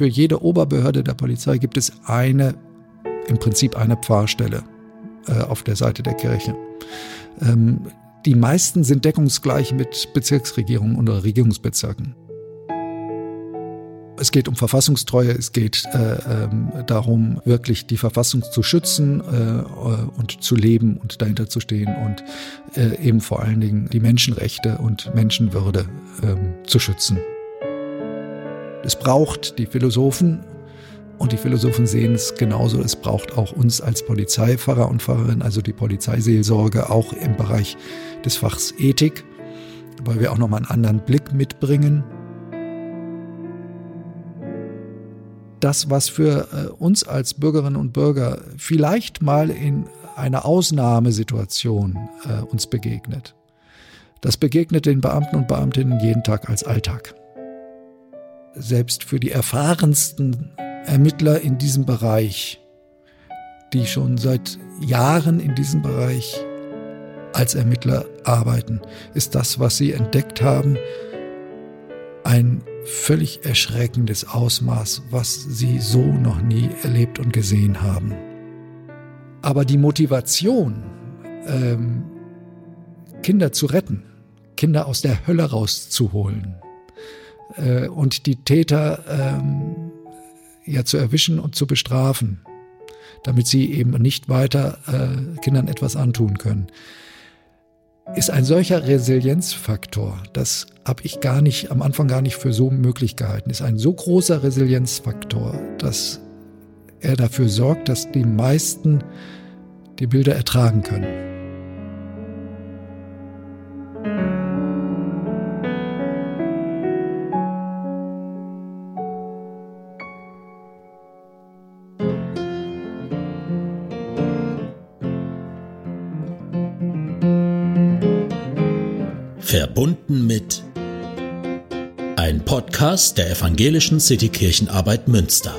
für jede Oberbehörde der Polizei gibt es eine, im Prinzip eine Pfarrstelle äh, auf der Seite der Kirche. Ähm, die meisten sind deckungsgleich mit Bezirksregierungen oder Regierungsbezirken. Es geht um Verfassungstreue, es geht äh, ähm, darum, wirklich die Verfassung zu schützen äh, und zu leben und dahinter zu stehen und äh, eben vor allen Dingen die Menschenrechte und Menschenwürde ähm, zu schützen. Es braucht die Philosophen und die Philosophen sehen es genauso. Es braucht auch uns als Polizeipfarrer und Pfarrerin, also die Polizeiseelsorge, auch im Bereich des Fachs Ethik, weil wir auch nochmal einen anderen Blick mitbringen. Das, was für äh, uns als Bürgerinnen und Bürger vielleicht mal in einer Ausnahmesituation äh, uns begegnet, das begegnet den Beamten und Beamtinnen jeden Tag als Alltag. Selbst für die erfahrensten Ermittler in diesem Bereich, die schon seit Jahren in diesem Bereich als Ermittler arbeiten, ist das, was sie entdeckt haben, ein völlig erschreckendes Ausmaß, was sie so noch nie erlebt und gesehen haben. Aber die Motivation, ähm, Kinder zu retten, Kinder aus der Hölle rauszuholen äh, und die Täter ähm, ja zu erwischen und zu bestrafen, damit sie eben nicht weiter äh, Kindern etwas antun können ist ein solcher Resilienzfaktor, das habe ich gar nicht am Anfang gar nicht für so möglich gehalten, ist ein so großer Resilienzfaktor, dass er dafür sorgt, dass die meisten die Bilder ertragen können. Verbunden mit ein Podcast der Evangelischen Citykirchenarbeit Münster.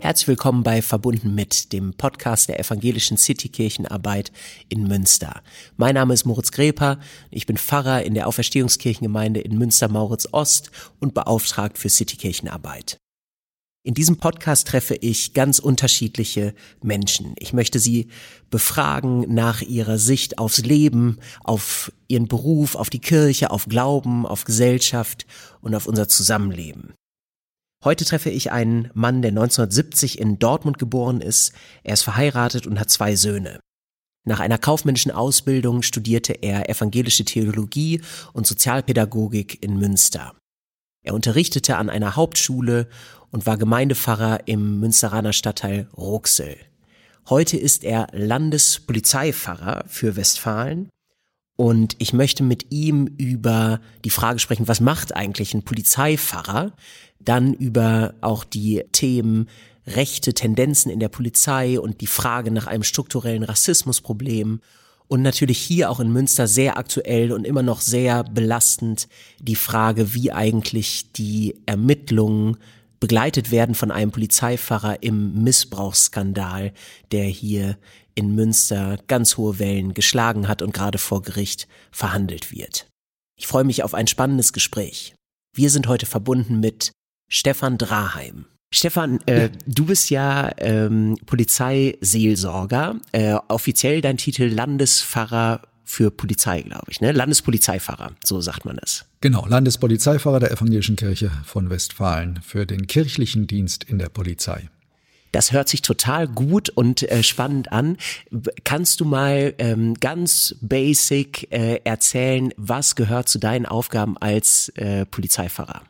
Herzlich willkommen bei Verbunden mit dem Podcast der Evangelischen Citykirchenarbeit in Münster. Mein Name ist Moritz Greper, ich bin Pfarrer in der Auferstehungskirchengemeinde in Münster-Mauritz Ost und beauftragt für Citykirchenarbeit. In diesem Podcast treffe ich ganz unterschiedliche Menschen. Ich möchte sie befragen nach ihrer Sicht aufs Leben, auf ihren Beruf, auf die Kirche, auf Glauben, auf Gesellschaft und auf unser Zusammenleben. Heute treffe ich einen Mann, der 1970 in Dortmund geboren ist. Er ist verheiratet und hat zwei Söhne. Nach einer kaufmännischen Ausbildung studierte er evangelische Theologie und Sozialpädagogik in Münster. Er unterrichtete an einer Hauptschule und war Gemeindepfarrer im Münsteraner Stadtteil Ruxel. Heute ist er Landespolizeipfarrer für Westfalen und ich möchte mit ihm über die Frage sprechen, was macht eigentlich ein Polizeipfarrer? Dann über auch die Themen rechte Tendenzen in der Polizei und die Frage nach einem strukturellen Rassismusproblem und natürlich hier auch in Münster sehr aktuell und immer noch sehr belastend die Frage, wie eigentlich die Ermittlungen begleitet werden von einem Polizeifahrer im Missbrauchsskandal, der hier in Münster ganz hohe Wellen geschlagen hat und gerade vor Gericht verhandelt wird. Ich freue mich auf ein spannendes Gespräch. Wir sind heute verbunden mit Stefan Draheim. Stefan, äh, ja. du bist ja ähm, Polizeiseelsorger, äh, offiziell dein Titel Landespfarrer für Polizei, glaube ich, ne? Landespolizeifahrer, so sagt man es. Genau, Landespolizeifahrer der Evangelischen Kirche von Westfalen für den kirchlichen Dienst in der Polizei. Das hört sich total gut und äh, spannend an. Kannst du mal ähm, ganz basic äh, erzählen, was gehört zu deinen Aufgaben als äh, Polizeifahrer?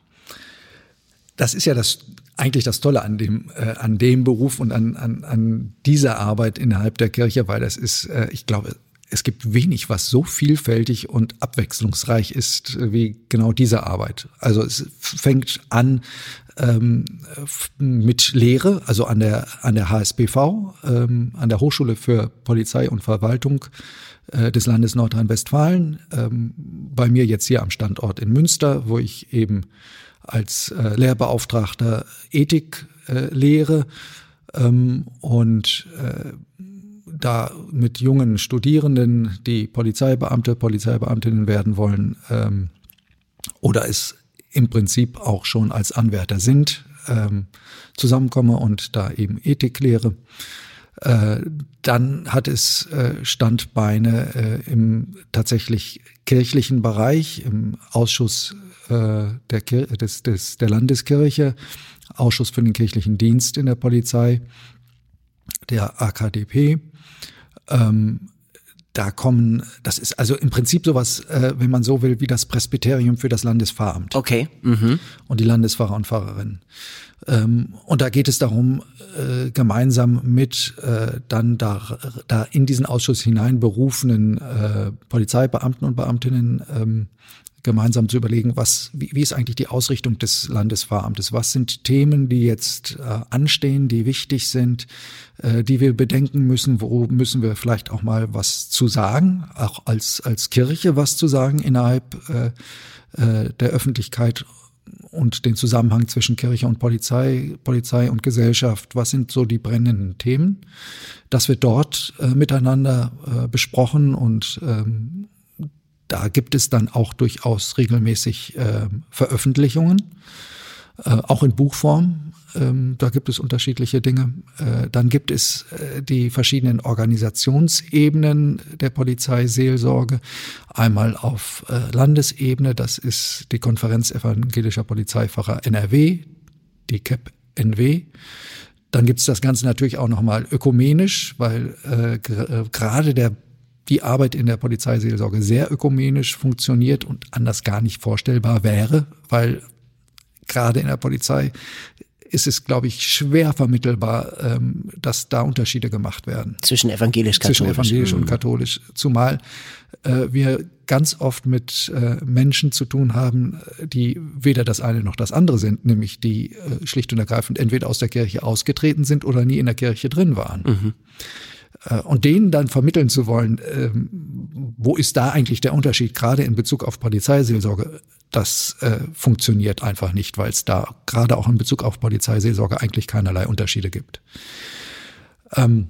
Das ist ja das eigentlich das Tolle an dem, äh, an dem Beruf und an, an, an dieser Arbeit innerhalb der Kirche, weil das ist, äh, ich glaube, es gibt wenig, was so vielfältig und abwechslungsreich ist wie genau diese Arbeit. Also es fängt an ähm, mit Lehre, also an der an der HSBV, ähm, an der Hochschule für Polizei und Verwaltung äh, des Landes Nordrhein-Westfalen. Ähm, bei mir jetzt hier am Standort in Münster, wo ich eben als äh, Lehrbeauftragter Ethik äh, lehre ähm, und äh, da mit jungen Studierenden, die Polizeibeamte, Polizeibeamtinnen werden wollen, ähm, oder es im Prinzip auch schon als Anwärter sind, ähm, zusammenkomme und da eben Ethik lehre. Äh, dann hat es äh, Standbeine äh, im tatsächlich kirchlichen Bereich, im Ausschuss der, Kir des, des, der Landeskirche, Ausschuss für den kirchlichen Dienst in der Polizei, der AKDP. Ähm, da kommen, das ist also im Prinzip sowas, äh, wenn man so will, wie das Presbyterium für das Landespfarramt. Okay. Mhm. Und die Landespfarrer und Pfarrerinnen. Ähm, und da geht es darum, äh, gemeinsam mit äh, dann da, da in diesen Ausschuss hinein berufenen äh, Polizeibeamten und Beamtinnen ähm, gemeinsam zu überlegen, was, wie, wie ist eigentlich die Ausrichtung des Landesfahramtes? Was sind Themen, die jetzt äh, anstehen, die wichtig sind, äh, die wir bedenken müssen? Wo müssen wir vielleicht auch mal was zu sagen, auch als, als Kirche was zu sagen innerhalb äh, äh, der Öffentlichkeit und den Zusammenhang zwischen Kirche und Polizei, Polizei und Gesellschaft. Was sind so die brennenden Themen? Das wird dort äh, miteinander äh, besprochen und ähm, da gibt es dann auch durchaus regelmäßig äh, Veröffentlichungen, äh, auch in Buchform. Ähm, da gibt es unterschiedliche Dinge. Äh, dann gibt es äh, die verschiedenen Organisationsebenen der Polizeiseelsorge. Einmal auf äh, Landesebene, das ist die Konferenz evangelischer Polizeifahrer NRW, die CAP NW. Dann gibt es das Ganze natürlich auch nochmal ökumenisch, weil äh, äh gerade der die Arbeit in der Polizeiseelsorge sehr ökumenisch funktioniert und anders gar nicht vorstellbar wäre, weil gerade in der Polizei ist es, glaube ich, schwer vermittelbar, ähm, dass da Unterschiede gemacht werden. Zwischen evangelisch-katholisch. Zwischen evangelisch und mhm. katholisch. Zumal äh, wir ganz oft mit äh, Menschen zu tun haben, die weder das eine noch das andere sind, nämlich die äh, schlicht und ergreifend entweder aus der Kirche ausgetreten sind oder nie in der Kirche drin waren. Mhm. Äh, und denen dann vermitteln zu wollen, ähm, wo ist da eigentlich der Unterschied, gerade in Bezug auf Polizeiseelsorge, das äh, funktioniert einfach nicht, weil es da gerade auch in Bezug auf Polizeiseelsorge eigentlich keinerlei Unterschiede gibt. Ähm,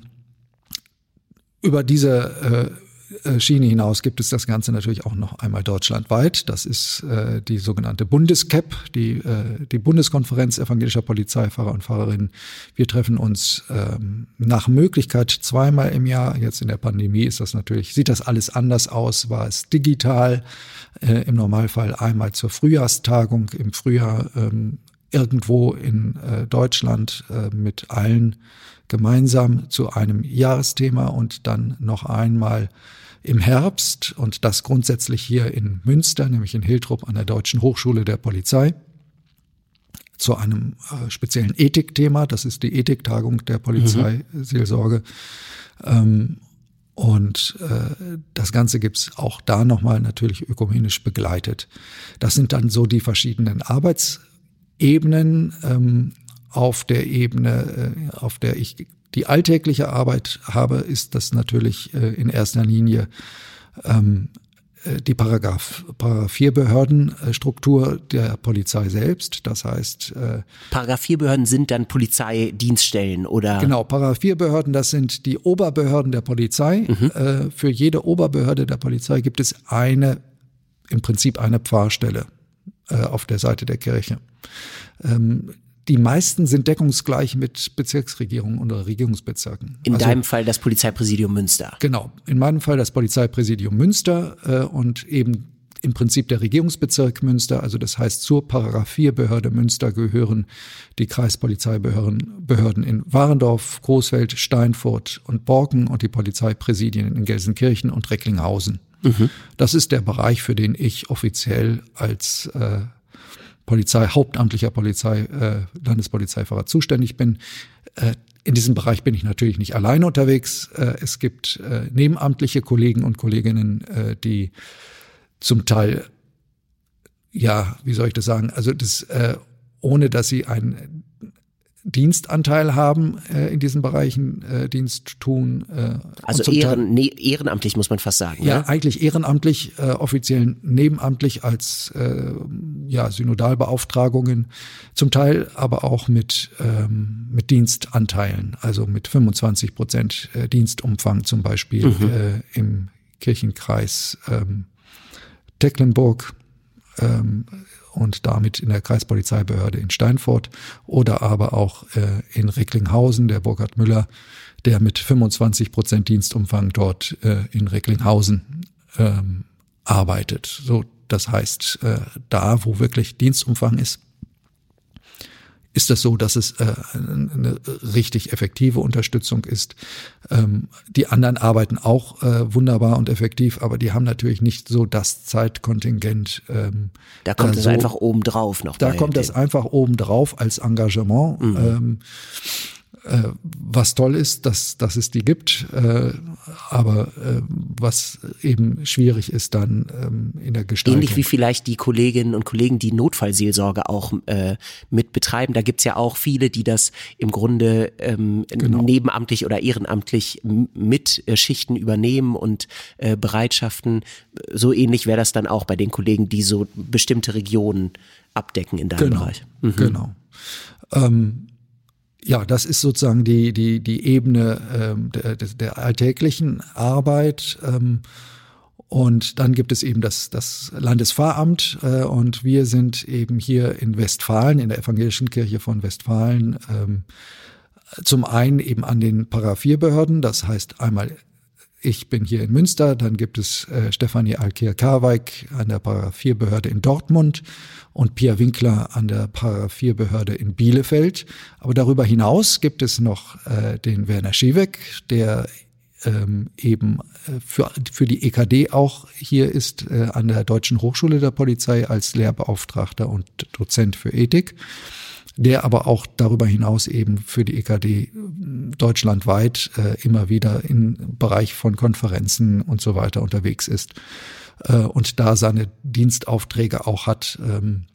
über diese äh, Schiene hinaus gibt es das Ganze natürlich auch noch einmal deutschlandweit. Das ist äh, die sogenannte Bundescap, die, äh, die Bundeskonferenz evangelischer Polizeifahrer und Fahrerinnen. Wir treffen uns ähm, nach Möglichkeit zweimal im Jahr. Jetzt in der Pandemie ist das natürlich, sieht das alles anders aus, war es digital, äh, im Normalfall einmal zur Frühjahrstagung im Frühjahr ähm, irgendwo in äh, Deutschland äh, mit allen gemeinsam zu einem Jahresthema und dann noch einmal im Herbst und das grundsätzlich hier in Münster, nämlich in Hiltrup an der Deutschen Hochschule der Polizei zu einem äh, speziellen Ethikthema. Das ist die Ethiktagung der Polizeiseelsorge. Mhm. Ähm, und äh, das Ganze gibt's auch da nochmal natürlich ökumenisch begleitet. Das sind dann so die verschiedenen Arbeitsebenen. Ähm, auf der Ebene, äh, auf der ich die alltägliche Arbeit habe, ist das natürlich äh, in erster Linie ähm, äh, die Paragraph, Paragraph 4 Behördenstruktur der Polizei selbst. Das heißt. Äh, Paragraph 4 Behörden sind dann Polizeidienststellen oder? Genau, Paragraph 4 Behörden, das sind die Oberbehörden der Polizei. Mhm. Äh, für jede Oberbehörde der Polizei gibt es eine, im Prinzip eine Pfarrstelle äh, auf der Seite der Kirche. Ähm, die meisten sind deckungsgleich mit Bezirksregierungen oder Regierungsbezirken. In also, deinem Fall das Polizeipräsidium Münster. Genau, in meinem Fall das Polizeipräsidium Münster äh, und eben im Prinzip der Regierungsbezirk Münster, also das heißt zur Paragraph 4 Behörde Münster gehören die Kreispolizeibehörden Behörden in Warendorf, Großfeld, Steinfurt und Borken und die Polizeipräsidien in Gelsenkirchen und Recklinghausen. Mhm. Das ist der Bereich, für den ich offiziell als äh, Polizei, hauptamtlicher Polizei, äh, Landespolizeifahrer zuständig bin. Äh, in diesem Bereich bin ich natürlich nicht alleine unterwegs. Äh, es gibt äh, nebenamtliche Kollegen und Kolleginnen, äh, die zum Teil, ja, wie soll ich das sagen, also das, äh, ohne dass sie ein Dienstanteil haben äh, in diesen Bereichen äh, Dienst tun. Äh, also ehren, ne, ehrenamtlich muss man fast sagen. Ja, ne? eigentlich ehrenamtlich, äh, offiziell nebenamtlich als äh, ja, Synodalbeauftragungen, zum Teil aber auch mit, ähm, mit Dienstanteilen, also mit 25 Prozent äh, Dienstumfang zum Beispiel mhm. äh, im Kirchenkreis ähm, Tecklenburg. Ähm, und damit in der Kreispolizeibehörde in Steinfurt oder aber auch äh, in Recklinghausen, der Burkhard Müller, der mit 25 Prozent Dienstumfang dort äh, in Recklinghausen ähm, arbeitet. So, das heißt, äh, da, wo wirklich Dienstumfang ist, ist das so, dass es äh, eine richtig effektive Unterstützung ist. Ähm, die anderen arbeiten auch äh, wunderbar und effektiv, aber die haben natürlich nicht so das Zeitkontingent. Ähm, da kommt es so, einfach obendrauf noch. Da kommt es einfach obendrauf als Engagement. Mhm. Ähm, äh, was toll ist, dass, dass es die gibt, äh, aber äh, was eben schwierig ist dann ähm, in der Gestaltung. Ähnlich wie vielleicht die Kolleginnen und Kollegen, die Notfallseelsorge auch äh, mit betreiben. Da gibt's ja auch viele, die das im Grunde ähm, genau. nebenamtlich oder ehrenamtlich mit äh, Schichten übernehmen und äh, Bereitschaften. So ähnlich wäre das dann auch bei den Kollegen, die so bestimmte Regionen abdecken in deinem genau. Bereich. Mhm. Genau. Ähm, ja, das ist sozusagen die, die, die Ebene ähm, der, der alltäglichen Arbeit. Ähm, und dann gibt es eben das, das Landesfahramt äh, und wir sind eben hier in Westfalen, in der Evangelischen Kirche von Westfalen, ähm, zum einen eben an den Paraphierbehörden, das heißt einmal ich bin hier in Münster, dann gibt es äh, Stefanie Alkir-Karweig an der Paraphierbehörde in Dortmund und Pia Winkler an der Paraphierbehörde in Bielefeld. Aber darüber hinaus gibt es noch äh, den Werner Schiewek, der ähm, eben äh, für, für die EKD auch hier ist äh, an der Deutschen Hochschule der Polizei als Lehrbeauftragter und Dozent für Ethik der aber auch darüber hinaus eben für die EKD äh, deutschlandweit äh, immer wieder im Bereich von Konferenzen und so weiter unterwegs ist äh, und da seine Dienstaufträge auch hat, ähm,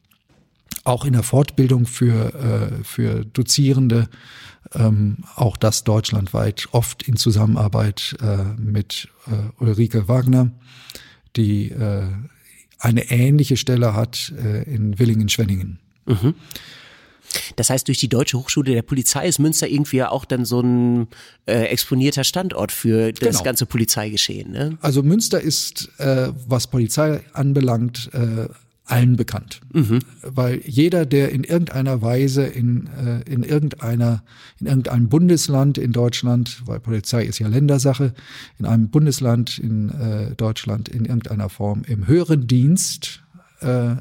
auch in der Fortbildung für, äh, für Dozierende, ähm, auch das deutschlandweit, oft in Zusammenarbeit äh, mit äh, Ulrike Wagner, die eine ähnliche Stelle hat in Willingen-Schwenningen. Mhm. Das heißt, durch die Deutsche Hochschule der Polizei ist Münster irgendwie auch dann so ein äh, exponierter Standort für das genau. ganze Polizeigeschehen. Ne? Also Münster ist, äh, was Polizei anbelangt, äh, allen bekannt. Mhm. Weil jeder, der in irgendeiner Weise in, äh, in irgendeiner, in irgendeinem Bundesland in Deutschland, weil Polizei ist ja Ländersache, in einem Bundesland in äh, Deutschland in irgendeiner Form im höheren Dienst äh,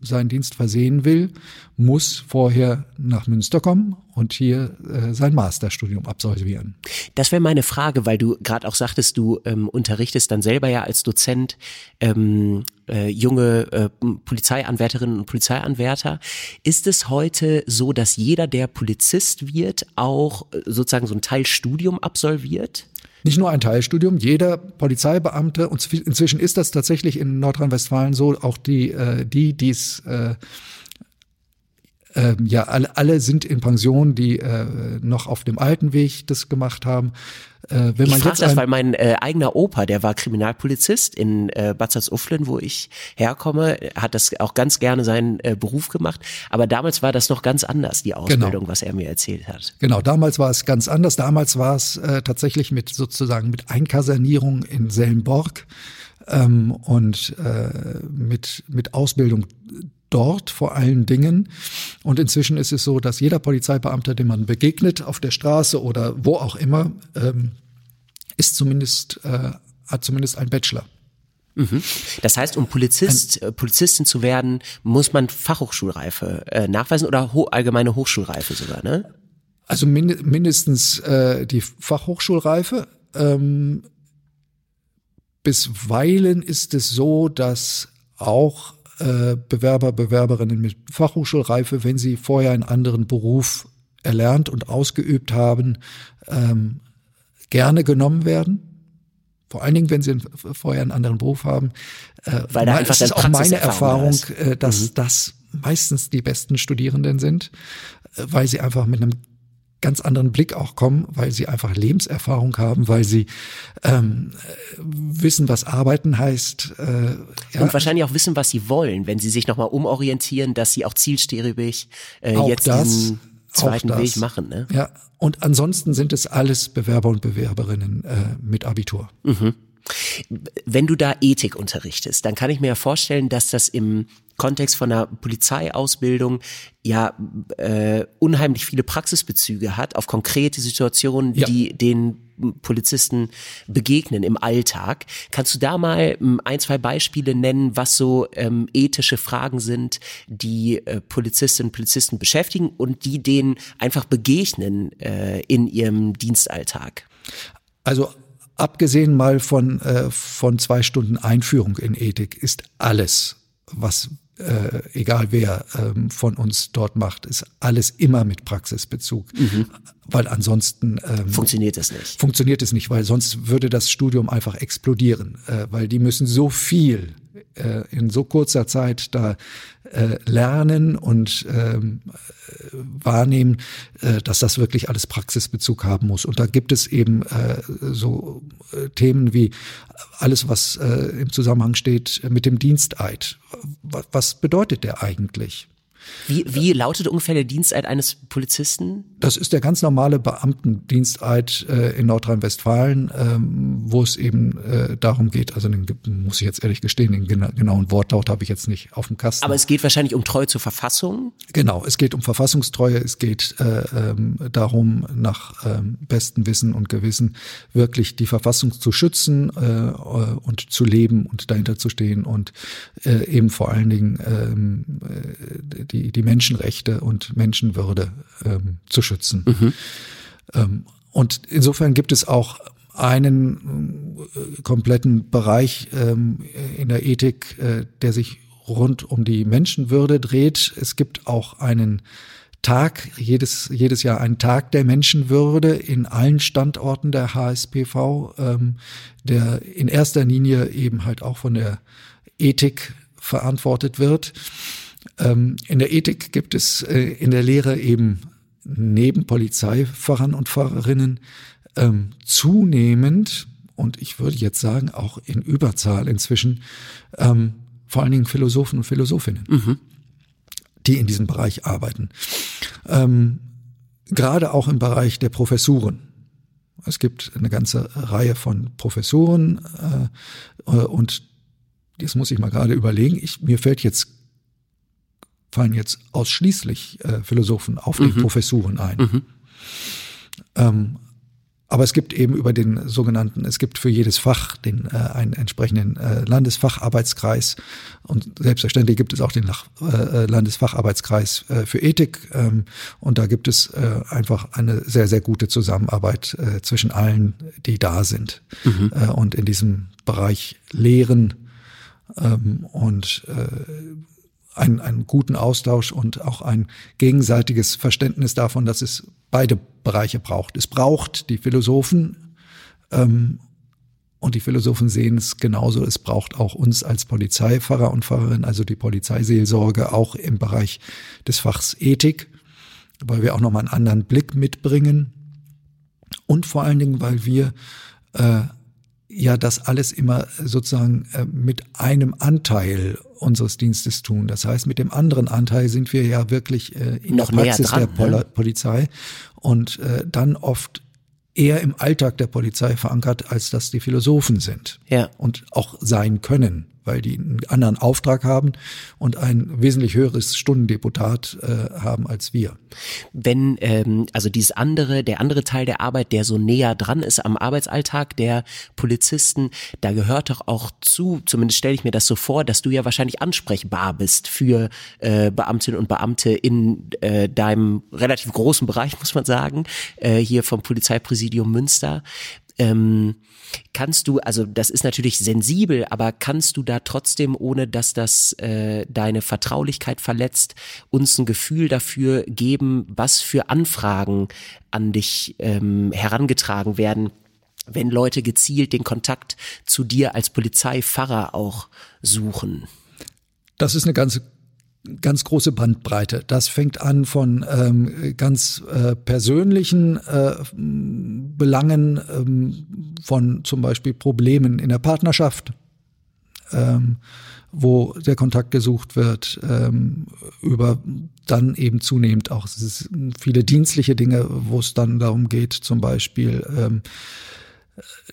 seinen Dienst versehen will, muss vorher nach Münster kommen und hier äh, sein Masterstudium absolvieren. Das wäre meine Frage, weil du gerade auch sagtest, du ähm, unterrichtest dann selber ja als Dozent ähm, äh, junge äh, Polizeianwärterinnen und Polizeianwärter. Ist es heute so, dass jeder, der Polizist wird, auch äh, sozusagen so ein Teilstudium absolviert? Nicht nur ein Teilstudium, jeder Polizeibeamte, und inzwischen ist das tatsächlich in Nordrhein-Westfalen so, auch die, äh, die, es äh, ähm, ja, alle, alle sind in Pension, die äh, noch auf dem alten Weg das gemacht haben. Äh, wenn ich jetzt das, weil mein äh, eigener Opa, der war Kriminalpolizist in äh, Bad Salzuflen, wo ich herkomme, hat das auch ganz gerne seinen äh, Beruf gemacht. Aber damals war das noch ganz anders, die Ausbildung, genau. was er mir erzählt hat. Genau, damals war es ganz anders. Damals war es äh, tatsächlich mit sozusagen mit Einkasernierung in Selmborg ähm, und äh, mit, mit Ausbildung dort vor allen Dingen. Und inzwischen ist es so, dass jeder Polizeibeamter, dem man begegnet, auf der Straße oder wo auch immer, ähm, ist zumindest, äh, hat zumindest ein Bachelor. Mhm. Das heißt, um Polizist, äh, Polizistin zu werden, muss man Fachhochschulreife äh, nachweisen oder ho allgemeine Hochschulreife sogar, ne? Also min mindestens äh, die Fachhochschulreife. Ähm, bisweilen ist es so, dass auch äh, Bewerber, Bewerberinnen mit Fachhochschulreife, wenn sie vorher einen anderen Beruf erlernt und ausgeübt haben, ähm, gerne genommen werden. Vor allen Dingen, wenn sie vorher einen anderen Beruf haben. Äh, Weil da einfach ist auch meine Erfahrung, äh, dass mhm. das meistens die besten Studierenden sind. weil sie einfach mit einem ganz anderen Blick auch kommen, weil sie einfach Lebenserfahrung haben, weil sie ähm, wissen, was Arbeiten heißt. Äh, ja. Und wahrscheinlich auch wissen, was sie wollen, wenn sie sich nochmal umorientieren, dass sie auch zielstrebig äh, jetzt das, diesen zweiten Weg machen. Ne? Ja, und ansonsten sind es alles Bewerber und Bewerberinnen äh, mit Abitur. Mhm. Wenn du da Ethik unterrichtest, dann kann ich mir ja vorstellen, dass das im Kontext von einer Polizeiausbildung ja äh, unheimlich viele Praxisbezüge hat auf konkrete Situationen, ja. die den Polizisten begegnen im Alltag. Kannst du da mal ähm, ein, zwei Beispiele nennen, was so ähm, ethische Fragen sind, die äh, Polizistinnen und Polizisten beschäftigen und die denen einfach begegnen äh, in ihrem Dienstalltag? Also abgesehen mal von, äh, von zwei Stunden Einführung in Ethik ist alles, was äh, egal wer ähm, von uns dort macht, ist alles immer mit Praxisbezug, mhm. weil ansonsten ähm, funktioniert es nicht. Funktioniert es nicht, weil sonst würde das Studium einfach explodieren, äh, weil die müssen so viel äh, in so kurzer Zeit da äh, lernen und ähm, wahrnehmen, äh, dass das wirklich alles Praxisbezug haben muss. Und da gibt es eben äh, so äh, Themen wie alles, was äh, im Zusammenhang steht mit dem Diensteid. Was bedeutet der eigentlich? Wie, wie lautet ungefähr der Diensteid eines Polizisten? Das ist der ganz normale Beamtendiensteid äh, in Nordrhein-Westfalen, ähm, wo es eben äh, darum geht, also den muss ich jetzt ehrlich gestehen, den gena genauen Wortlaut habe ich jetzt nicht auf dem Kasten. Aber es geht wahrscheinlich um Treue zur Verfassung? Genau, es geht um Verfassungstreue, es geht äh, ähm, darum, nach ähm, bestem Wissen und Gewissen wirklich die Verfassung zu schützen äh, und zu leben und dahinter zu stehen und äh, eben vor allen Dingen ähm, äh, die, die Menschenrechte und Menschenwürde ähm, zu schützen. Mhm. Ähm, und insofern gibt es auch einen äh, kompletten Bereich ähm, in der Ethik, äh, der sich rund um die Menschenwürde dreht. Es gibt auch einen Tag, jedes, jedes Jahr einen Tag der Menschenwürde in allen Standorten der HSPV, ähm, der in erster Linie eben halt auch von der Ethik verantwortet wird. Ähm, in der Ethik gibt es äh, in der Lehre eben neben Polizeifahrern und Fahrerinnen ähm, zunehmend und ich würde jetzt sagen auch in Überzahl inzwischen ähm, vor allen Dingen Philosophen und Philosophinnen, mhm. die in diesem Bereich arbeiten. Ähm, gerade auch im Bereich der Professuren. Es gibt eine ganze Reihe von Professuren äh, äh und das muss ich mal gerade überlegen. Ich, mir fällt jetzt fallen jetzt ausschließlich äh, Philosophen auf mhm. die Professuren ein. Mhm. Ähm, aber es gibt eben über den sogenannten, es gibt für jedes Fach den äh, einen entsprechenden äh, Landesfacharbeitskreis und selbstverständlich gibt es auch den Lach, äh, Landesfacharbeitskreis äh, für Ethik ähm, und da gibt es äh, einfach eine sehr sehr gute Zusammenarbeit äh, zwischen allen, die da sind mhm. äh, und in diesem Bereich Lehren ähm, und äh, einen, einen guten Austausch und auch ein gegenseitiges Verständnis davon, dass es beide Bereiche braucht. Es braucht die Philosophen ähm, und die Philosophen sehen es genauso. Es braucht auch uns als Polizeifahrer und Pfarrerin, also die Polizeiseelsorge, auch im Bereich des Fachs Ethik, weil wir auch nochmal einen anderen Blick mitbringen. Und vor allen Dingen, weil wir äh, ja das alles immer sozusagen äh, mit einem Anteil unseres Dienstes tun. Das heißt, mit dem anderen Anteil sind wir ja wirklich äh, in Noch der Praxis dran, der Pol ne? Polizei und äh, dann oft eher im Alltag der Polizei verankert, als dass die Philosophen sind ja. und auch sein können weil die einen anderen Auftrag haben und ein wesentlich höheres Stundendeputat äh, haben als wir. Wenn ähm, also dieses andere, der andere Teil der Arbeit, der so näher dran ist am Arbeitsalltag der Polizisten, da gehört doch auch zu, zumindest stelle ich mir das so vor, dass du ja wahrscheinlich ansprechbar bist für äh, Beamtinnen und Beamte in äh, deinem relativ großen Bereich, muss man sagen, äh, hier vom Polizeipräsidium Münster. Ähm, kannst du, also das ist natürlich sensibel, aber kannst du da trotzdem, ohne dass das äh, deine Vertraulichkeit verletzt, uns ein Gefühl dafür geben, was für Anfragen an dich ähm, herangetragen werden? wenn Leute gezielt den Kontakt zu dir als Polizeipfarrer auch suchen? Das ist eine ganz ganz große Bandbreite. Das fängt an von ähm, ganz äh, persönlichen äh, Belangen, ähm, von zum Beispiel Problemen in der Partnerschaft, ähm, wo der Kontakt gesucht wird, ähm, über dann eben zunehmend auch viele dienstliche Dinge, wo es dann darum geht, zum Beispiel, ähm,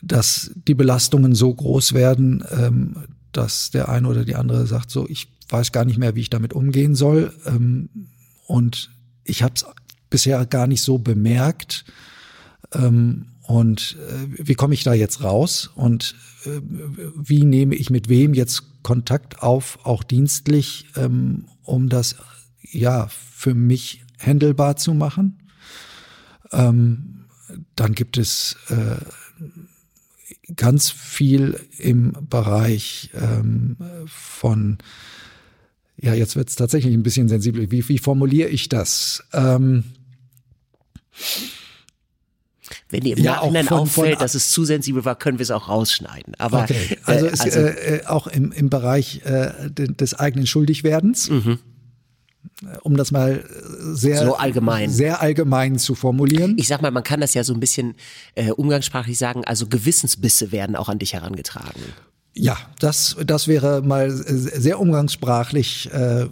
dass die Belastungen so groß werden, ähm, dass der eine oder die andere sagt, so ich weiß gar nicht mehr, wie ich damit umgehen soll. Ähm, und ich habe es bisher gar nicht so bemerkt. Ähm, und äh, wie komme ich da jetzt raus? Und äh, wie nehme ich mit wem jetzt Kontakt auf, auch dienstlich, ähm, um das ja für mich handelbar zu machen? Ähm, dann gibt es äh, ganz viel im Bereich ähm, von ja, jetzt wird es tatsächlich ein bisschen sensibel. Wie, wie formuliere ich das? Ähm, wenn dir im ja, Nachhinein von, auffällt, von, dass es zu sensibel war, können wir es auch rausschneiden. Aber okay. also, äh, also äh, äh, auch im, im Bereich äh, des eigenen Schuldigwerdens. Mhm. Um das mal sehr so allgemein. sehr allgemein zu formulieren. Ich sag mal, man kann das ja so ein bisschen äh, umgangssprachlich sagen, also Gewissensbisse werden auch an dich herangetragen. Ja, das, das wäre mal sehr umgangssprachlich, äh,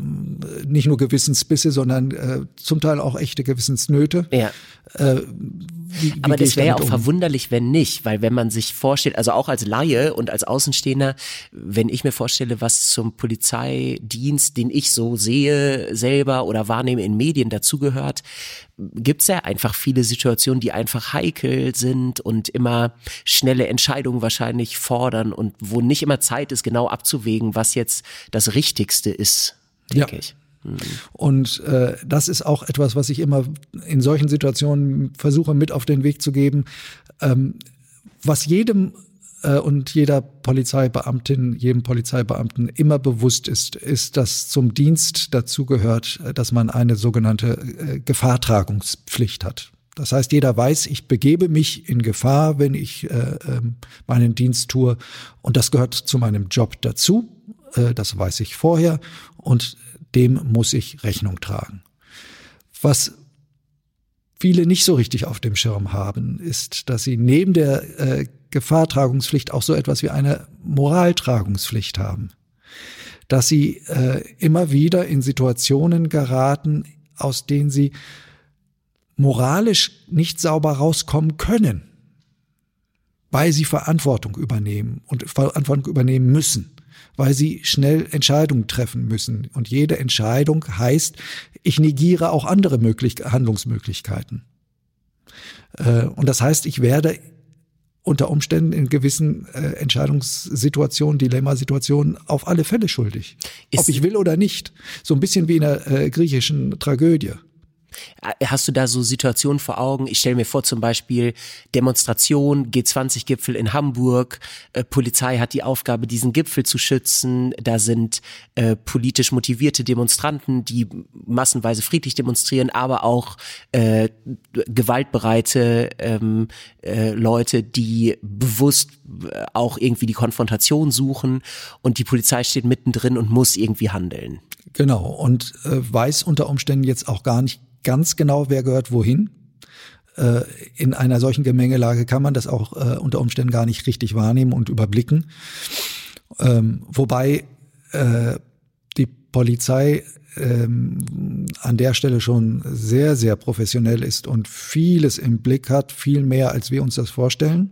nicht nur Gewissensbisse, sondern äh, zum Teil auch echte Gewissensnöte. Ja. Äh, wie, wie Aber das wäre ja auch um? verwunderlich, wenn nicht, weil wenn man sich vorstellt, also auch als Laie und als Außenstehender, wenn ich mir vorstelle, was zum Polizeidienst, den ich so sehe selber oder wahrnehme in Medien dazugehört, gibt's ja einfach viele Situationen, die einfach heikel sind und immer schnelle Entscheidungen wahrscheinlich fordern und wo nicht immer Zeit ist, genau abzuwägen, was jetzt das Richtigste ist, denke ja. ich. Und äh, das ist auch etwas, was ich immer in solchen Situationen versuche mit auf den Weg zu geben. Ähm, was jedem und jeder Polizeibeamtin, jedem Polizeibeamten immer bewusst ist, ist, dass zum Dienst dazu gehört, äh, dass man eine sogenannte äh, Gefahrtragungspflicht hat. Das heißt, jeder weiß, ich begebe mich in Gefahr, wenn ich äh, ähm, meinen Dienst tue. Und das gehört zu meinem Job dazu. Äh, das weiß ich vorher. Und dem muss ich Rechnung tragen. Was viele nicht so richtig auf dem Schirm haben, ist, dass sie neben der äh, Gefahrtragungspflicht auch so etwas wie eine Moraltragungspflicht haben. Dass sie äh, immer wieder in Situationen geraten, aus denen sie moralisch nicht sauber rauskommen können, weil sie Verantwortung übernehmen und Verantwortung übernehmen müssen weil sie schnell Entscheidungen treffen müssen. Und jede Entscheidung heißt, ich negiere auch andere Möglich Handlungsmöglichkeiten. Äh, und das heißt, ich werde unter Umständen in gewissen äh, Entscheidungssituationen, Dilemmasituationen auf alle Fälle schuldig. Ist ob ich will oder nicht. So ein bisschen wie in der äh, griechischen Tragödie. Äh, hast du da so Situationen vor Augen? Ich stelle mir vor, zum Beispiel Demonstration, G20-Gipfel in Hamburg. Äh, Polizei hat die Aufgabe, diesen Gipfel zu schützen. Da sind äh, politisch motivierte Demonstranten, die massenweise friedlich demonstrieren, aber auch äh, gewaltbereite ähm, äh, Leute, die bewusst äh, auch irgendwie die Konfrontation suchen. Und die Polizei steht mittendrin und muss irgendwie handeln. Genau, und äh, weiß unter Umständen jetzt auch gar nicht ganz genau, wer gehört wohin. Äh, in einer solchen Gemengelage kann man das auch äh, unter Umständen gar nicht richtig wahrnehmen und überblicken. Ähm, wobei äh, die Polizei ähm, an der Stelle schon sehr, sehr professionell ist und vieles im Blick hat, viel mehr, als wir uns das vorstellen.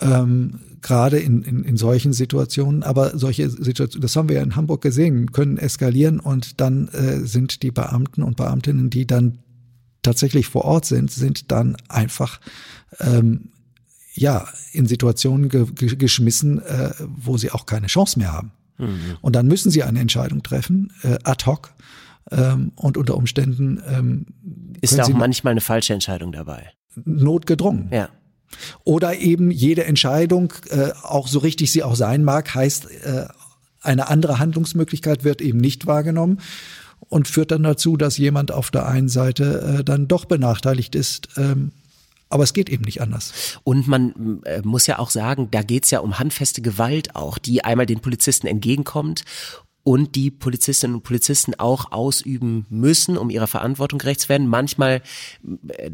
Ähm, gerade in, in, in solchen Situationen. Aber solche Situationen, das haben wir ja in Hamburg gesehen, können eskalieren und dann äh, sind die Beamten und Beamtinnen, die dann tatsächlich vor Ort sind, sind dann einfach ähm, ja in Situationen ge ge geschmissen, äh, wo sie auch keine Chance mehr haben. Mhm. Und dann müssen sie eine Entscheidung treffen, äh, ad hoc. Ähm, und unter Umständen ähm, ist da auch manchmal eine falsche Entscheidung dabei. Notgedrungen. Ja. Oder eben jede Entscheidung, äh, auch so richtig sie auch sein mag, heißt, äh, eine andere Handlungsmöglichkeit wird eben nicht wahrgenommen und führt dann dazu, dass jemand auf der einen Seite äh, dann doch benachteiligt ist. Ähm, aber es geht eben nicht anders. Und man muss ja auch sagen, da geht's ja um handfeste Gewalt auch, die einmal den Polizisten entgegenkommt und die Polizistinnen und Polizisten auch ausüben müssen, um ihrer Verantwortung gerecht zu werden. Manchmal, äh,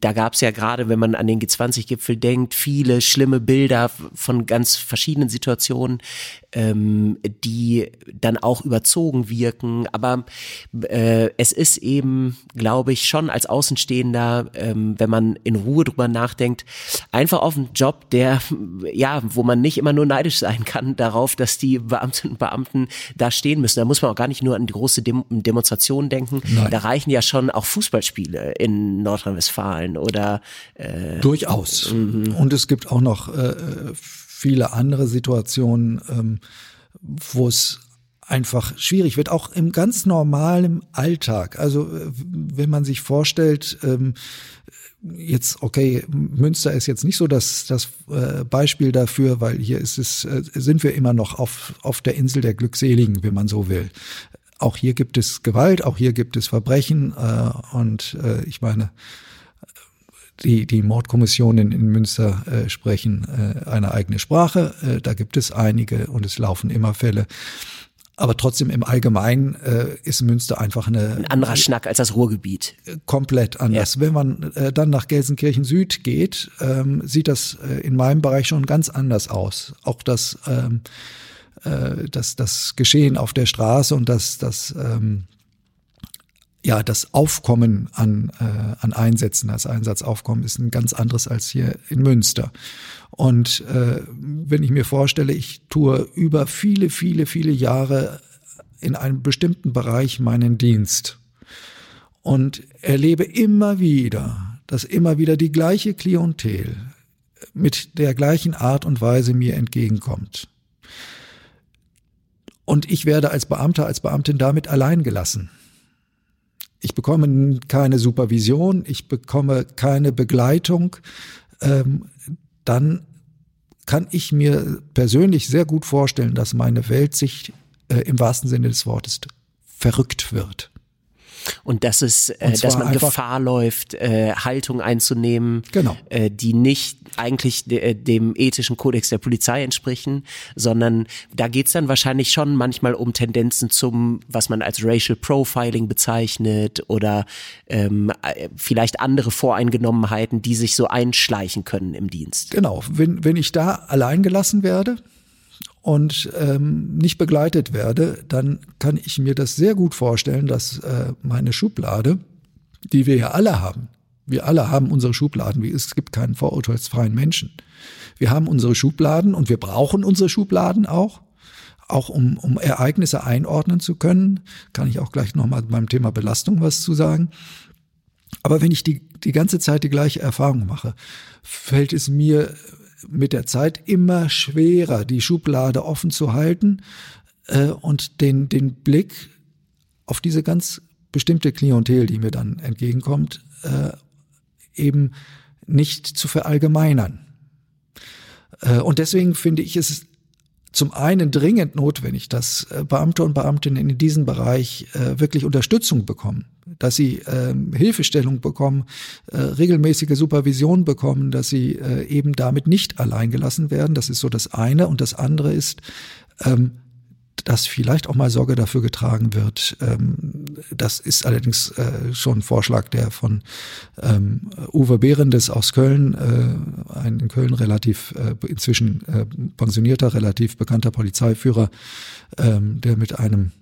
da gab es ja gerade, wenn man an den G20-Gipfel denkt, viele schlimme Bilder von ganz verschiedenen Situationen, ähm, die dann auch überzogen wirken. Aber äh, es ist eben, glaube ich, schon als Außenstehender, ähm, wenn man in Ruhe drüber nachdenkt, einfach auf einen Job, der, ja, wo man nicht immer nur neidisch sein kann darauf, dass die Beamtinnen und Beamten da stehen müssen. Da muss man auch gar nicht nur an die große Dem Demonstration denken. Nein. Da reichen ja schon auch Fußballspiele in Nordrhein-Westfalen oder äh, durchaus. Mhm. Und es gibt auch noch äh, viele andere Situationen, ähm, wo es einfach schwierig wird, auch im ganz normalen Alltag. Also äh, wenn man sich vorstellt, ähm, jetzt, okay, Münster ist jetzt nicht so das, das äh, Beispiel dafür, weil hier ist es, äh, sind wir immer noch auf, auf der Insel der Glückseligen, wenn man so will. Auch hier gibt es Gewalt, auch hier gibt es Verbrechen äh, und äh, ich meine, die, die Mordkommissionen in Münster äh, sprechen äh, eine eigene Sprache. Äh, da gibt es einige und es laufen immer Fälle. Aber trotzdem im Allgemeinen äh, ist Münster einfach eine ein anderer Schnack als das Ruhrgebiet. Komplett anders. Ja. Wenn man äh, dann nach Gelsenkirchen Süd geht, ähm, sieht das äh, in meinem Bereich schon ganz anders aus. Auch das ähm, äh, das das Geschehen auf der Straße und das das ähm, ja, das Aufkommen an, äh, an Einsätzen, das Einsatzaufkommen ist ein ganz anderes als hier in Münster. Und äh, wenn ich mir vorstelle, ich tue über viele, viele, viele Jahre in einem bestimmten Bereich meinen Dienst und erlebe immer wieder, dass immer wieder die gleiche Klientel mit der gleichen Art und Weise mir entgegenkommt. Und ich werde als Beamter, als Beamtin damit allein gelassen. Ich bekomme keine Supervision, ich bekomme keine Begleitung. Ähm, dann kann ich mir persönlich sehr gut vorstellen, dass meine Weltsicht äh, im wahrsten Sinne des Wortes verrückt wird. Und dass es, äh, dass man Gefahr läuft, äh, Haltung einzunehmen, genau. äh, die nicht eigentlich de, äh, dem ethischen Kodex der Polizei entsprechen, sondern da geht's dann wahrscheinlich schon manchmal um Tendenzen zum, was man als Racial Profiling bezeichnet oder ähm, äh, vielleicht andere Voreingenommenheiten, die sich so einschleichen können im Dienst. Genau, wenn, wenn ich da allein gelassen werde, und ähm, nicht begleitet werde, dann kann ich mir das sehr gut vorstellen, dass äh, meine Schublade, die wir ja alle haben, wir alle haben unsere Schubladen, es gibt keinen vorurteilsfreien Menschen. Wir haben unsere Schubladen und wir brauchen unsere Schubladen auch, auch um, um Ereignisse einordnen zu können. Kann ich auch gleich nochmal beim Thema Belastung was zu sagen. Aber wenn ich die, die ganze Zeit die gleiche Erfahrung mache, fällt es mir mit der Zeit immer schwerer, die Schublade offen zu halten äh, und den, den Blick auf diese ganz bestimmte Klientel, die mir dann entgegenkommt, äh, eben nicht zu verallgemeinern. Äh, und deswegen finde ich es zum einen dringend notwendig, dass äh, Beamte und Beamtinnen in diesem Bereich äh, wirklich Unterstützung bekommen, dass sie ähm, Hilfestellung bekommen, äh, regelmäßige Supervision bekommen, dass sie äh, eben damit nicht allein gelassen werden. Das ist so das eine. Und das andere ist, ähm, dass vielleicht auch mal Sorge dafür getragen wird. Ähm, das ist allerdings äh, schon ein Vorschlag, der von ähm, Uwe Behrendes aus Köln, äh, ein in Köln relativ äh, inzwischen äh, pensionierter, relativ bekannter Polizeiführer, ähm, der mit einem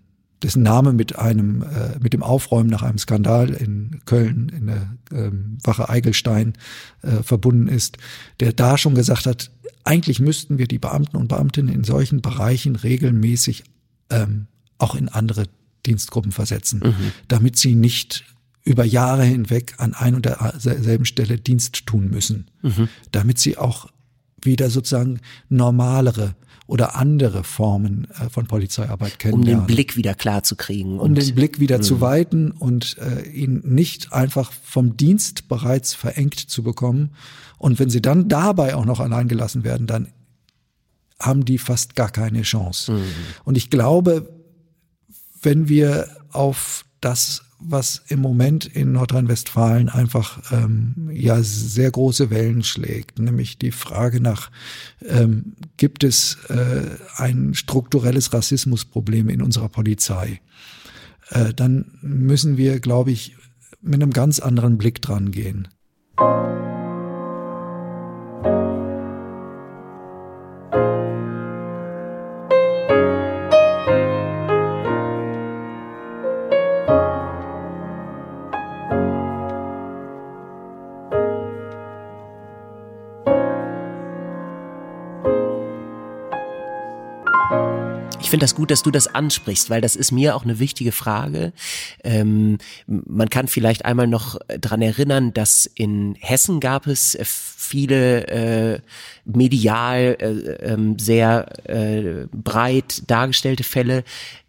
dessen Name mit einem äh, mit dem Aufräumen nach einem Skandal in Köln in der ähm, Wache Eigelstein äh, verbunden ist, der da schon gesagt hat, eigentlich müssten wir die Beamten und Beamtinnen in solchen Bereichen regelmäßig ähm, auch in andere Dienstgruppen versetzen, mhm. damit sie nicht über Jahre hinweg an ein und derselben Stelle Dienst tun müssen, mhm. damit sie auch wieder sozusagen normalere oder andere Formen äh, von Polizeiarbeit kennenlernen. Um den Blick wieder klar zu kriegen. Um den Blick wieder mh. zu weiten und äh, ihn nicht einfach vom Dienst bereits verengt zu bekommen. Und wenn sie dann dabei auch noch allein gelassen werden, dann haben die fast gar keine Chance. Mhm. Und ich glaube, wenn wir auf das was im Moment in Nordrhein-Westfalen einfach ähm, ja sehr große Wellen schlägt, nämlich die Frage nach, ähm, gibt es äh, ein strukturelles Rassismusproblem in unserer Polizei? Äh, dann müssen wir, glaube ich, mit einem ganz anderen Blick dran gehen. Ich finde das gut, dass du das ansprichst, weil das ist mir auch eine wichtige Frage. Ähm, man kann vielleicht einmal noch dran erinnern, dass in Hessen gab es viele äh, medial äh, äh, sehr äh, breit dargestellte Fälle,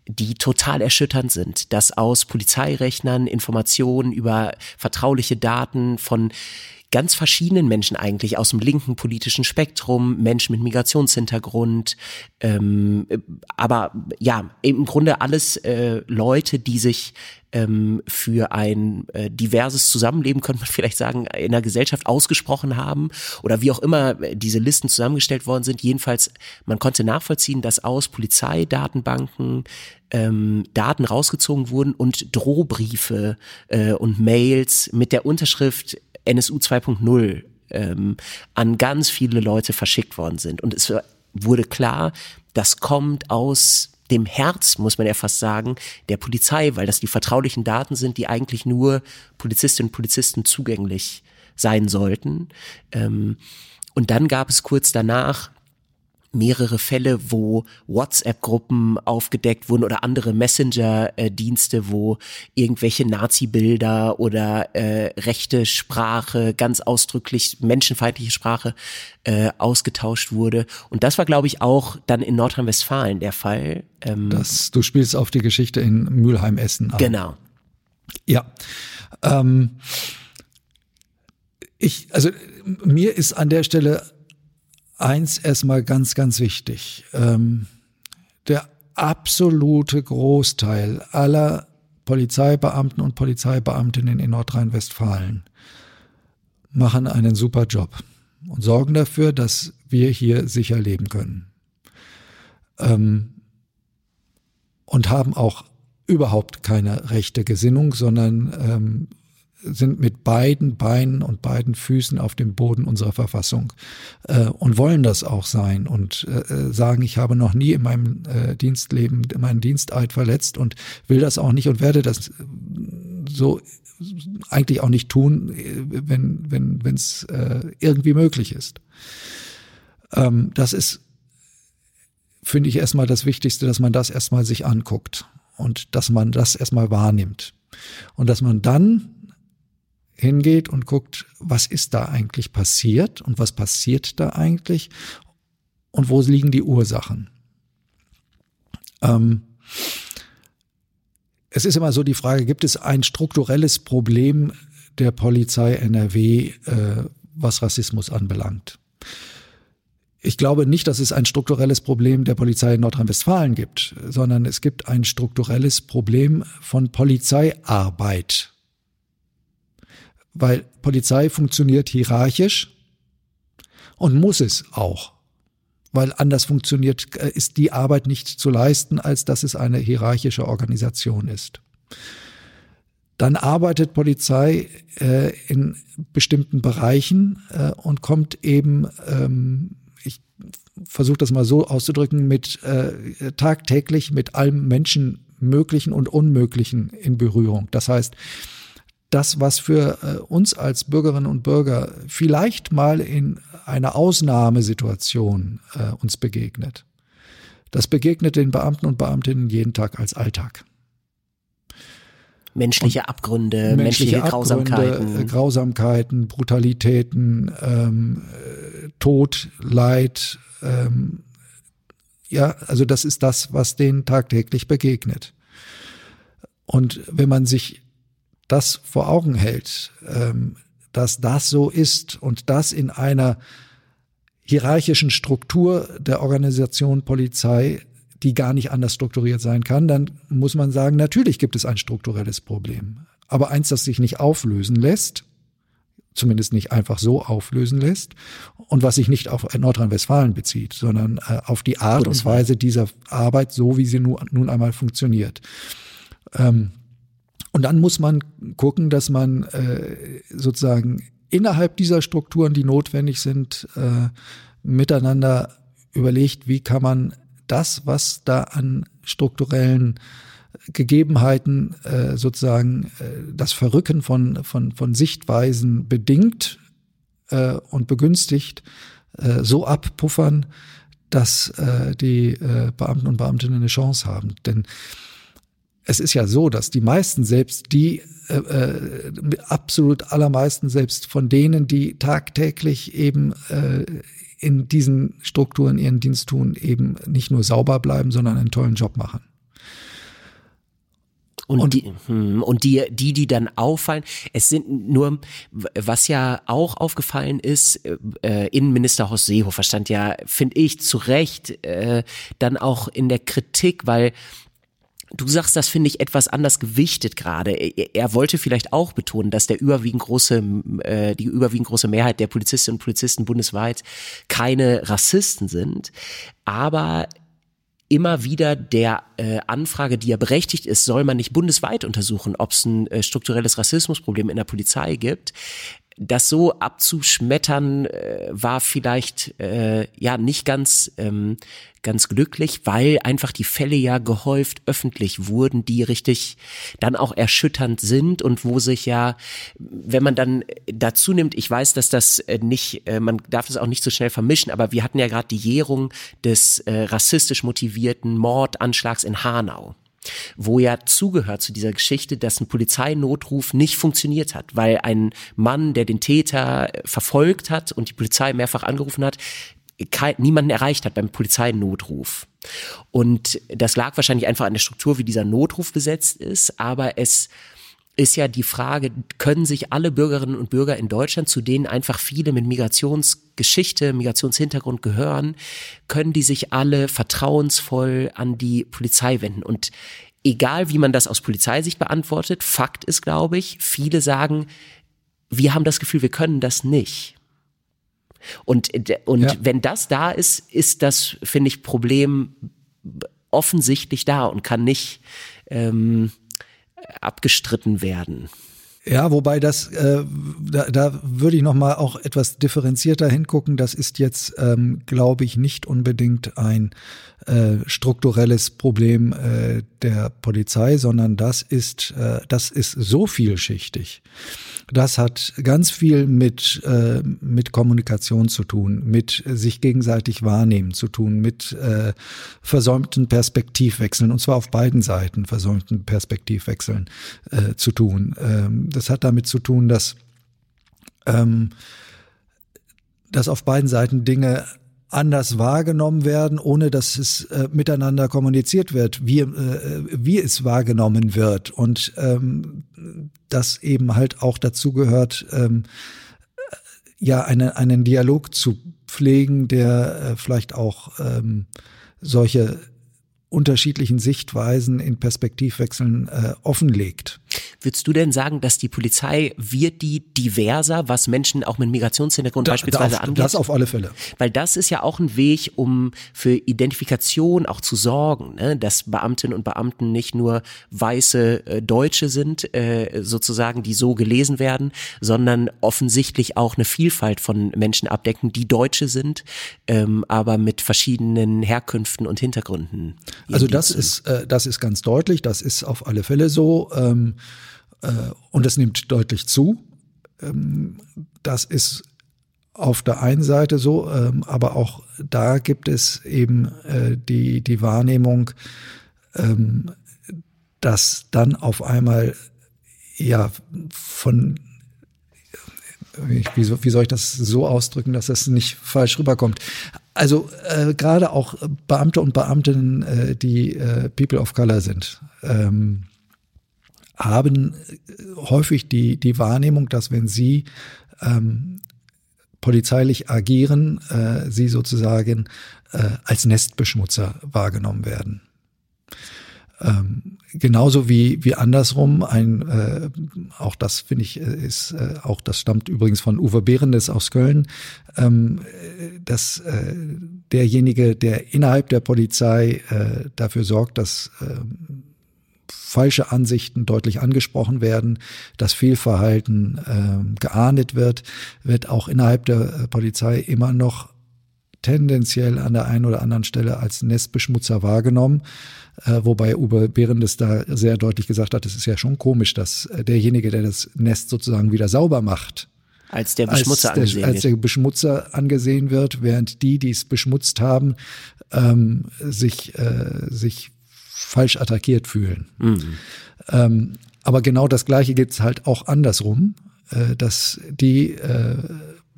die total erschütternd sind, dass aus Polizeirechnern Informationen über vertrauliche Daten von ganz verschiedenen Menschen eigentlich aus dem linken politischen Spektrum, Menschen mit Migrationshintergrund, ähm, aber ja, im Grunde alles äh, Leute, die sich ähm, für ein äh, diverses Zusammenleben, könnte man vielleicht sagen, in der Gesellschaft ausgesprochen haben oder wie auch immer diese Listen zusammengestellt worden sind. Jedenfalls, man konnte nachvollziehen, dass aus Polizeidatenbanken ähm, Daten rausgezogen wurden und Drohbriefe äh, und Mails mit der Unterschrift NSU 2.0 ähm, an ganz viele Leute verschickt worden sind. Und es wurde klar, das kommt aus dem Herz, muss man ja fast sagen, der Polizei, weil das die vertraulichen Daten sind, die eigentlich nur Polizistinnen und Polizisten zugänglich sein sollten. Ähm, und dann gab es kurz danach mehrere Fälle, wo WhatsApp-Gruppen aufgedeckt wurden oder andere Messenger-Dienste, wo irgendwelche Nazi-Bilder oder äh, rechte Sprache, ganz ausdrücklich menschenfeindliche Sprache äh, ausgetauscht wurde. Und das war, glaube ich, auch dann in Nordrhein-Westfalen der Fall. Ähm, das, du spielst auf die Geschichte in Mülheim-Essen an. Genau. Ja. Ähm, ich, also mir ist an der Stelle eins erstmal ganz, ganz wichtig. Ähm, der absolute Großteil aller Polizeibeamten und Polizeibeamtinnen in Nordrhein-Westfalen machen einen super Job und sorgen dafür, dass wir hier sicher leben können. Ähm, und haben auch überhaupt keine rechte Gesinnung, sondern ähm, sind mit beiden Beinen und beiden Füßen auf dem Boden unserer Verfassung äh, und wollen das auch sein und äh, sagen, ich habe noch nie in meinem äh, Dienstleben meinen Diensteid verletzt und will das auch nicht und werde das so eigentlich auch nicht tun, wenn wenn wenn es äh, irgendwie möglich ist. Ähm, das ist finde ich erstmal das Wichtigste, dass man das erstmal sich anguckt und dass man das erstmal wahrnimmt und dass man dann hingeht und guckt, was ist da eigentlich passiert und was passiert da eigentlich und wo liegen die Ursachen. Ähm, es ist immer so die Frage, gibt es ein strukturelles Problem der Polizei NRW, äh, was Rassismus anbelangt? Ich glaube nicht, dass es ein strukturelles Problem der Polizei in Nordrhein-Westfalen gibt, sondern es gibt ein strukturelles Problem von Polizeiarbeit weil Polizei funktioniert hierarchisch und muss es auch, weil anders funktioniert, äh, ist die Arbeit nicht zu leisten, als dass es eine hierarchische Organisation ist. Dann arbeitet Polizei äh, in bestimmten Bereichen äh, und kommt eben, ähm, ich versuche das mal so auszudrücken, mit äh, tagtäglich mit allem Menschen Möglichen und Unmöglichen in Berührung. Das heißt, das, was für äh, uns als Bürgerinnen und Bürger vielleicht mal in einer Ausnahmesituation äh, uns begegnet. Das begegnet den Beamten und Beamtinnen jeden Tag als Alltag. Menschliche und Abgründe, menschliche, menschliche Grausamkeiten. Äh, Grausamkeiten, Brutalitäten, ähm, Tod, Leid. Ähm, ja, also das ist das, was denen tagtäglich begegnet. Und wenn man sich das vor Augen hält, ähm, dass das so ist und das in einer hierarchischen Struktur der Organisation Polizei, die gar nicht anders strukturiert sein kann, dann muss man sagen, natürlich gibt es ein strukturelles Problem. Aber eins, das sich nicht auflösen lässt, zumindest nicht einfach so auflösen lässt und was sich nicht auf Nordrhein-Westfalen bezieht, sondern äh, auf die Art und Weise dieser Arbeit, so wie sie nu, nun einmal funktioniert. Ähm, und dann muss man gucken, dass man äh, sozusagen innerhalb dieser Strukturen, die notwendig sind, äh, miteinander überlegt, wie kann man das, was da an strukturellen Gegebenheiten äh, sozusagen äh, das Verrücken von, von, von Sichtweisen bedingt äh, und begünstigt, äh, so abpuffern, dass äh, die äh, Beamten und Beamtinnen eine Chance haben. Denn es ist ja so, dass die meisten selbst, die äh, äh, absolut allermeisten selbst von denen, die tagtäglich eben äh, in diesen Strukturen ihren Dienst tun, eben nicht nur sauber bleiben, sondern einen tollen Job machen. Und, und, die, hm, und die, die, die dann auffallen, es sind nur, was ja auch aufgefallen ist, äh, Innenminister Horst Seehofer stand ja, finde ich, zu Recht äh, dann auch in der Kritik, weil Du sagst, das finde ich etwas anders gewichtet gerade. Er, wollte vielleicht auch betonen, dass der überwiegend große, äh, die überwiegend große Mehrheit der Polizistinnen und Polizisten bundesweit keine Rassisten sind. Aber immer wieder der äh, Anfrage, die ja berechtigt ist, soll man nicht bundesweit untersuchen, ob es ein äh, strukturelles Rassismusproblem in der Polizei gibt. Das so abzuschmettern äh, war vielleicht äh, ja nicht ganz ähm, ganz glücklich, weil einfach die Fälle ja gehäuft öffentlich wurden, die richtig dann auch erschütternd sind und wo sich ja, wenn man dann dazu nimmt, ich weiß, dass das äh, nicht, äh, man darf das auch nicht so schnell vermischen, aber wir hatten ja gerade die Jährung des äh, rassistisch motivierten Mordanschlags in Hanau wo ja zugehört zu dieser Geschichte, dass ein Polizeinotruf nicht funktioniert hat, weil ein Mann, der den Täter verfolgt hat und die Polizei mehrfach angerufen hat, niemanden erreicht hat beim Polizeinotruf. Und das lag wahrscheinlich einfach an der Struktur, wie dieser Notruf besetzt ist, aber es ist ja die Frage, können sich alle Bürgerinnen und Bürger in Deutschland, zu denen einfach viele mit Migrationsgeschichte, Migrationshintergrund gehören, können die sich alle vertrauensvoll an die Polizei wenden? Und egal, wie man das aus Polizeisicht beantwortet, Fakt ist, glaube ich, viele sagen, wir haben das Gefühl, wir können das nicht. Und, und ja. wenn das da ist, ist das, finde ich, Problem offensichtlich da und kann nicht ähm, abgestritten werden. Ja, wobei das, äh, da, da würde ich nochmal auch etwas differenzierter hingucken. Das ist jetzt, ähm, glaube ich, nicht unbedingt ein äh, strukturelles Problem äh, der Polizei, sondern das ist, äh, das ist so vielschichtig. Das hat ganz viel mit, äh, mit Kommunikation zu tun, mit sich gegenseitig wahrnehmen zu tun, mit äh, versäumten Perspektivwechseln, und zwar auf beiden Seiten versäumten Perspektivwechseln äh, zu tun. Ähm, das hat damit zu tun, dass, ähm, dass auf beiden Seiten Dinge anders wahrgenommen werden, ohne dass es äh, miteinander kommuniziert wird, wie, äh, wie es wahrgenommen wird. Und ähm, das eben halt auch dazu gehört, ähm, ja, eine, einen Dialog zu pflegen, der äh, vielleicht auch ähm, solche unterschiedlichen Sichtweisen in Perspektivwechseln äh, offenlegt. Würdest du denn sagen, dass die Polizei wird die diverser, was Menschen auch mit Migrationshintergrund da, beispielsweise da auf, angeht? Das auf alle Fälle. Weil das ist ja auch ein Weg, um für Identifikation auch zu sorgen, ne? dass Beamtinnen und Beamten nicht nur weiße äh, Deutsche sind, äh, sozusagen, die so gelesen werden, sondern offensichtlich auch eine Vielfalt von Menschen abdecken, die Deutsche sind, ähm, aber mit verschiedenen Herkünften und Hintergründen. Also das ist, äh, das ist ganz deutlich, das ist auf alle Fälle so. Ähm, äh, und es nimmt deutlich zu. Ähm, das ist auf der einen Seite so, ähm, aber auch da gibt es eben äh, die, die Wahrnehmung, ähm, dass dann auf einmal ja von wie, wie soll ich das so ausdrücken, dass das nicht falsch rüberkommt? Also äh, gerade auch Beamte und Beamtinnen, äh, die äh, People of Color sind, ähm, haben häufig die, die Wahrnehmung, dass wenn sie ähm, polizeilich agieren, äh, sie sozusagen äh, als Nestbeschmutzer wahrgenommen werden. Ähm, genauso wie wie andersrum ein äh, auch das finde ich äh, ist äh, auch das stammt übrigens von Uwe Behrendes aus Köln ähm, dass äh, derjenige der innerhalb der Polizei äh, dafür sorgt dass äh, falsche Ansichten deutlich angesprochen werden, dass Fehlverhalten äh, geahndet wird, wird auch innerhalb der äh, Polizei immer noch tendenziell an der einen oder anderen Stelle als Nestbeschmutzer wahrgenommen, äh, wobei Uwe Behrendes da sehr deutlich gesagt hat, es ist ja schon komisch, dass äh, derjenige, der das Nest sozusagen wieder sauber macht, als der Beschmutzer als der, als der Beschmutzer angesehen wird, während die, die es beschmutzt haben, ähm, sich, äh, sich falsch attackiert fühlen. Mhm. Ähm, aber genau das Gleiche gibt es halt auch andersrum, äh, dass die äh,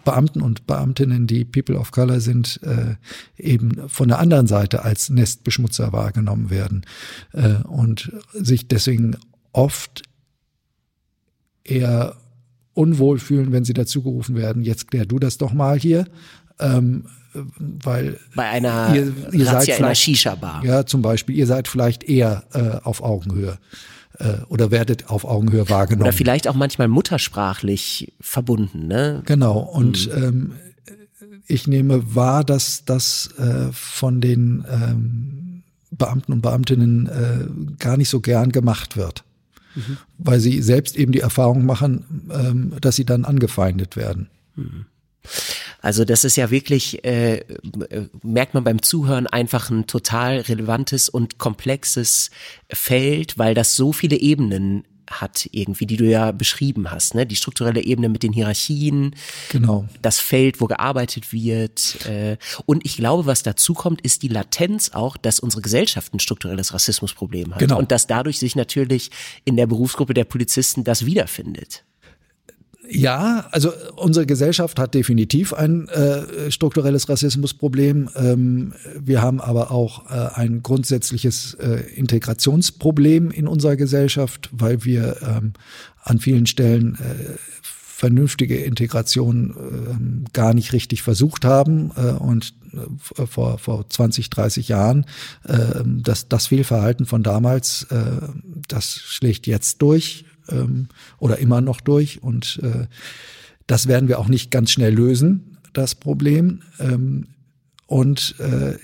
Beamten und Beamtinnen, die People of Color sind, äh, eben von der anderen Seite als Nestbeschmutzer wahrgenommen werden äh, und sich deswegen oft eher unwohl fühlen, wenn sie dazugerufen werden, jetzt klär du das doch mal hier. Ähm, weil bei einer ihr, ihr seid in einer Shisha-Bar. Ja, zum Beispiel, ihr seid vielleicht eher äh, auf Augenhöhe äh, oder werdet auf Augenhöhe wahrgenommen. Oder vielleicht auch manchmal muttersprachlich verbunden, ne? Genau. Und mhm. ähm, ich nehme wahr, dass das äh, von den ähm, Beamten und Beamtinnen äh, gar nicht so gern gemacht wird. Mhm. Weil sie selbst eben die Erfahrung machen, ähm, dass sie dann angefeindet werden. Mhm. Also das ist ja wirklich, äh, merkt man beim Zuhören, einfach ein total relevantes und komplexes Feld, weil das so viele Ebenen hat irgendwie, die du ja beschrieben hast, ne? Die strukturelle Ebene mit den Hierarchien, genau. das Feld, wo gearbeitet wird. Äh, und ich glaube, was dazu kommt, ist die Latenz auch, dass unsere Gesellschaft ein strukturelles Rassismusproblem hat. Genau. Und dass dadurch sich natürlich in der Berufsgruppe der Polizisten das wiederfindet. Ja, also unsere Gesellschaft hat definitiv ein äh, strukturelles Rassismusproblem. Ähm, wir haben aber auch äh, ein grundsätzliches äh, Integrationsproblem in unserer Gesellschaft, weil wir ähm, an vielen Stellen äh, vernünftige Integration äh, gar nicht richtig versucht haben äh, und äh, vor, vor 20, 30 Jahren äh, das, das Fehlverhalten von damals, äh, das schlägt jetzt durch ähm, oder immer noch durch. Und äh, das werden wir auch nicht ganz schnell lösen, das Problem. Ähm, und äh,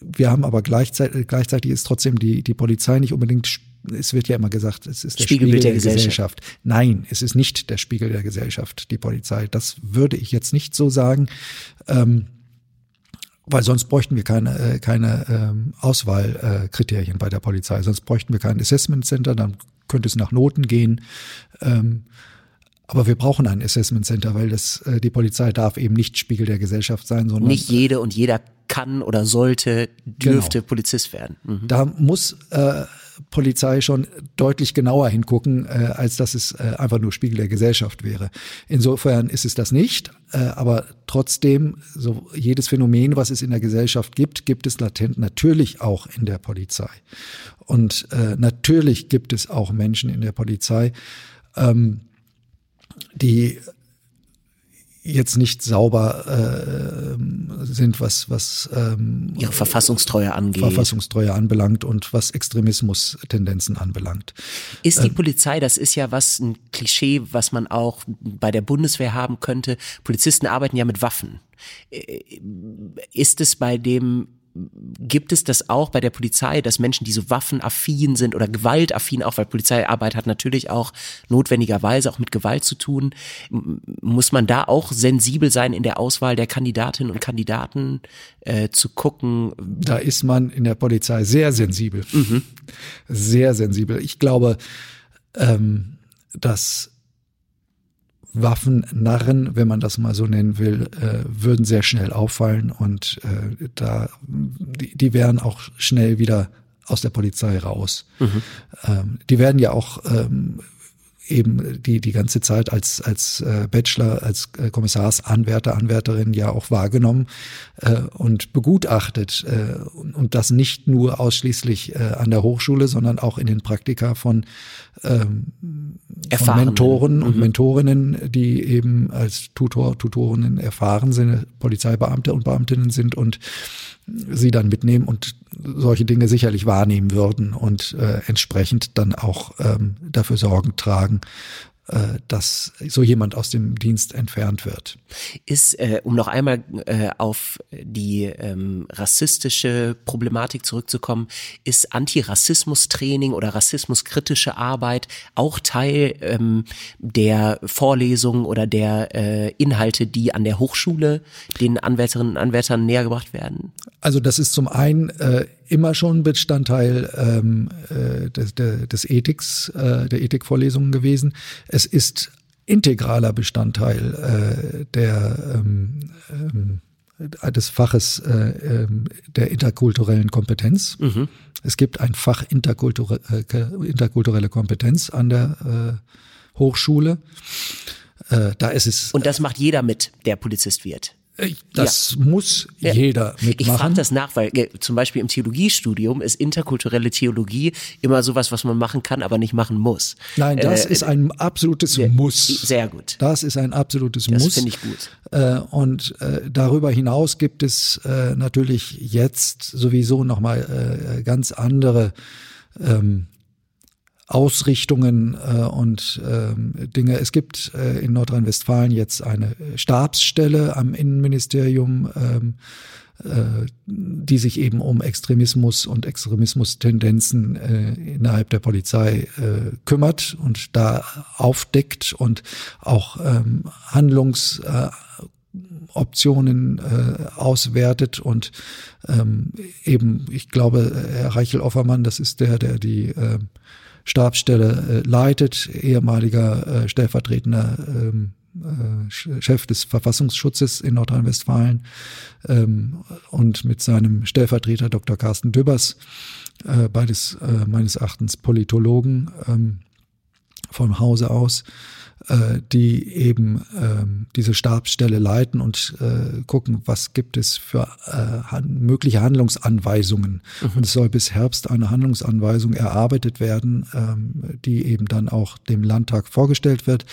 wir haben aber gleichzeitig, gleichzeitig ist trotzdem die, die Polizei nicht unbedingt es wird ja immer gesagt, es ist der Spiegelbild Spiegel der, der Gesellschaft. Gesellschaft. Nein, es ist nicht der Spiegel der Gesellschaft, die Polizei. Das würde ich jetzt nicht so sagen. Ähm, weil sonst bräuchten wir keine, äh, keine ähm, Auswahlkriterien bei der Polizei. Sonst bräuchten wir kein Assessment Center, dann könnte es nach Noten gehen. Ähm, aber wir brauchen ein Assessment Center, weil das, äh, die Polizei darf eben nicht Spiegel der Gesellschaft sein, sondern. Nicht jede und jeder kann oder sollte, dürfte genau. Polizist werden. Mhm. Da muss äh, Polizei schon deutlich genauer hingucken, äh, als dass es äh, einfach nur Spiegel der Gesellschaft wäre. Insofern ist es das nicht, äh, aber trotzdem, so jedes Phänomen, was es in der Gesellschaft gibt, gibt es latent natürlich auch in der Polizei. Und äh, natürlich gibt es auch Menschen in der Polizei, ähm, die jetzt nicht sauber äh, sind, was was ähm, ihre Verfassungstreue angeht, Verfassungstreue anbelangt und was Extremismus-Tendenzen anbelangt. Ist die ähm, Polizei, das ist ja was ein Klischee, was man auch bei der Bundeswehr haben könnte. Polizisten arbeiten ja mit Waffen. Äh, ist es bei dem gibt es das auch bei der Polizei, dass Menschen, die so waffenaffin sind oder gewaltaffin auch, weil Polizeiarbeit hat natürlich auch notwendigerweise auch mit Gewalt zu tun, muss man da auch sensibel sein in der Auswahl der Kandidatinnen und Kandidaten äh, zu gucken? Da ist man in der Polizei sehr sensibel, mhm. sehr sensibel. Ich glaube, ähm, dass Waffennarren, wenn man das mal so nennen will, äh, würden sehr schnell auffallen und äh, da die, die wären auch schnell wieder aus der Polizei raus. Mhm. Ähm, die werden ja auch ähm, eben die die ganze Zeit als als äh, Bachelor, als äh, Kommissarsanwärter, Anwärterin ja auch wahrgenommen äh, und begutachtet äh, und, und das nicht nur ausschließlich äh, an der Hochschule, sondern auch in den Praktika von, ähm, von Mentoren und mhm. Mentorinnen, die eben als Tutor, Tutorinnen erfahren sind, Polizeibeamte und Beamtinnen sind und sie dann mitnehmen und solche Dinge sicherlich wahrnehmen würden und äh, entsprechend dann auch ähm, dafür Sorgen tragen, dass so jemand aus dem Dienst entfernt wird. Ist, äh, um noch einmal äh, auf die ähm, rassistische Problematik zurückzukommen, ist Antirassismus-Training oder rassismuskritische Arbeit auch Teil ähm, der Vorlesungen oder der äh, Inhalte, die an der Hochschule den Anwärterinnen und Anwärtern nähergebracht werden? Also das ist zum einen äh, immer schon Bestandteil ähm, äh, des, des Ethiks, äh, der Ethikvorlesungen gewesen. Es ist integraler Bestandteil äh, der ähm, ähm, des Faches äh, ähm, der interkulturellen Kompetenz. Mhm. Es gibt ein Fach interkulture, äh, interkulturelle Kompetenz an der äh, Hochschule. Äh, da ist es. Und das macht jeder mit, der Polizist wird. Das ja. muss jeder mitmachen. Ich fand das nach, weil äh, zum Beispiel im Theologiestudium ist interkulturelle Theologie immer sowas, was man machen kann, aber nicht machen muss. Nein, das äh, ist ein absolutes sehr, Muss. Sehr gut. Das ist ein absolutes das Muss. Das finde ich gut. Äh, und äh, darüber hinaus gibt es äh, natürlich jetzt sowieso nochmal äh, ganz andere ähm, Ausrichtungen äh, und ähm, Dinge. Es gibt äh, in Nordrhein-Westfalen jetzt eine Stabsstelle am Innenministerium, ähm, äh, die sich eben um Extremismus und Extremismustendenzen äh, innerhalb der Polizei äh, kümmert und da aufdeckt und auch ähm, Handlungs äh, Optionen äh, auswertet und ähm, eben, ich glaube, Herr Reichel-Offermann, das ist der, der die äh, Stabsstelle äh, leitet, ehemaliger äh, stellvertretender ähm, äh, Chef des Verfassungsschutzes in Nordrhein-Westfalen ähm, und mit seinem Stellvertreter Dr. Carsten Dübbers, äh, beides äh, meines Erachtens Politologen ähm, vom Hause aus, äh, die eben ähm, diese Stabsstelle leiten und äh, gucken, was gibt es für äh, mögliche Handlungsanweisungen. Mhm. Und es soll bis Herbst eine Handlungsanweisung erarbeitet werden, ähm, die eben dann auch dem Landtag vorgestellt wird.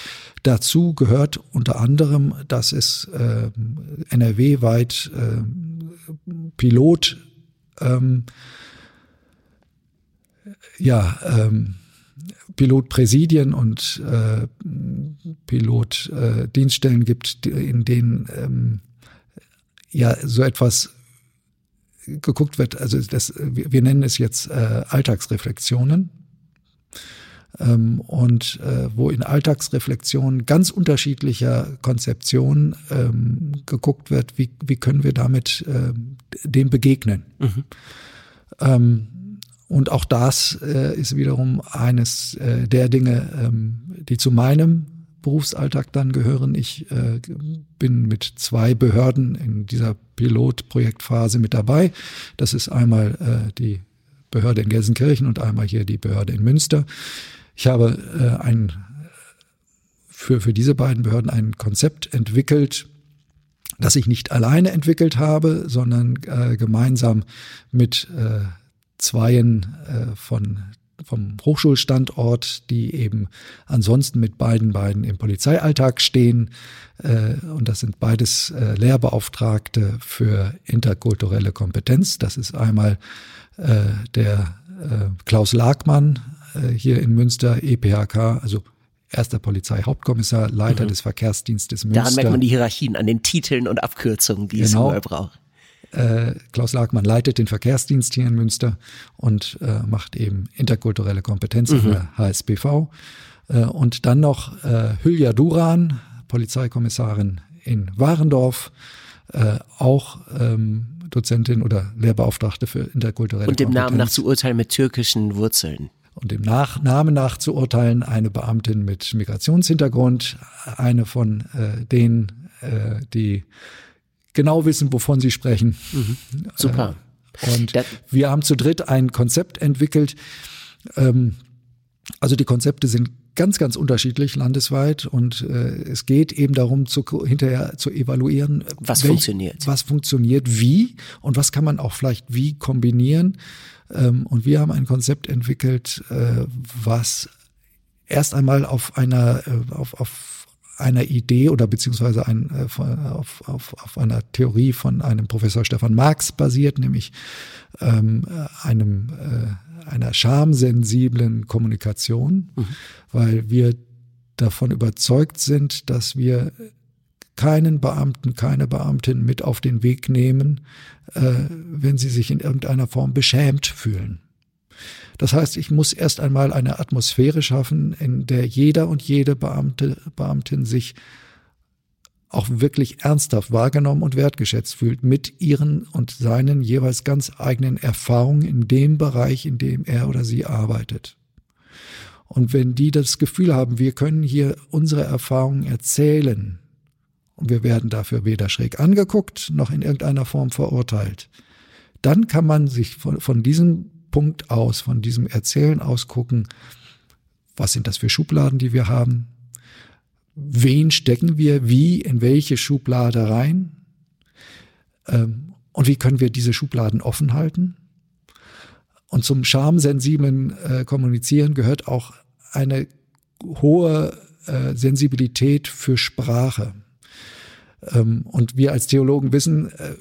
Dazu gehört unter anderem, dass es äh, NRW-weit äh, Pilot ähm, ja, ähm, Pilotpräsidien und äh, Pilotdienststellen äh, gibt, in denen ähm, ja so etwas geguckt wird. Also das, wir, wir nennen es jetzt äh, Alltagsreflexionen. Ähm, und äh, wo in Alltagsreflexionen ganz unterschiedlicher Konzeptionen ähm, geguckt wird, wie, wie können wir damit äh, dem begegnen. Mhm. Ähm, und auch das äh, ist wiederum eines äh, der Dinge, ähm, die zu meinem Berufsalltag dann gehören. Ich äh, bin mit zwei Behörden in dieser Pilotprojektphase mit dabei. Das ist einmal äh, die Behörde in Gelsenkirchen und einmal hier die Behörde in Münster. Ich habe äh, ein, für, für diese beiden Behörden ein Konzept entwickelt, das ich nicht alleine entwickelt habe, sondern äh, gemeinsam mit Zweien äh, von vom Hochschulstandort, die eben ansonsten mit beiden beiden im Polizeialltag stehen. Äh, und das sind beides äh, Lehrbeauftragte für interkulturelle Kompetenz. Das ist einmal äh, der äh, Klaus Lagmann äh, hier in Münster, EPHK, also erster Polizeihauptkommissar, Leiter mhm. des Verkehrsdienstes Münster. Daran merkt man die Hierarchien an den Titeln und Abkürzungen, die genau. es überall braucht. Äh, Klaus Lagmann leitet den Verkehrsdienst hier in Münster und äh, macht eben interkulturelle Kompetenz mhm. der HSBV. Äh, und dann noch äh, Hülya Duran, Polizeikommissarin in Warendorf, äh, auch ähm, Dozentin oder Lehrbeauftragte für interkulturelle Und dem Kompetenz. Namen nach zu urteilen mit türkischen Wurzeln. Und dem nach Namen nach zu urteilen eine Beamtin mit Migrationshintergrund, eine von äh, denen, äh, die genau wissen, wovon sie sprechen. Mhm. Super. Äh, und das wir haben zu dritt ein Konzept entwickelt. Ähm, also die Konzepte sind ganz, ganz unterschiedlich landesweit und äh, es geht eben darum, zu, hinterher zu evaluieren, was welch, funktioniert. Was funktioniert wie und was kann man auch vielleicht wie kombinieren. Ähm, und wir haben ein Konzept entwickelt, äh, was erst einmal auf einer, äh, auf, auf einer Idee oder beziehungsweise ein, äh, auf, auf, auf einer Theorie von einem Professor Stefan Marx basiert, nämlich ähm, einem, äh, einer schamsensiblen Kommunikation, mhm. weil wir davon überzeugt sind, dass wir keinen Beamten, keine Beamtin mit auf den Weg nehmen, äh, wenn sie sich in irgendeiner Form beschämt fühlen. Das heißt, ich muss erst einmal eine Atmosphäre schaffen, in der jeder und jede Beamte, Beamtin sich auch wirklich ernsthaft wahrgenommen und wertgeschätzt fühlt mit ihren und seinen jeweils ganz eigenen Erfahrungen in dem Bereich, in dem er oder sie arbeitet. Und wenn die das Gefühl haben, wir können hier unsere Erfahrungen erzählen und wir werden dafür weder schräg angeguckt noch in irgendeiner Form verurteilt, dann kann man sich von, von diesem Punkt aus, von diesem Erzählen aus gucken, was sind das für Schubladen, die wir haben? Wen stecken wir wie in welche Schublade rein? Ähm, und wie können wir diese Schubladen offen halten? Und zum schamsensiblen äh, Kommunizieren gehört auch eine hohe äh, Sensibilität für Sprache. Ähm, und wir als Theologen wissen, äh,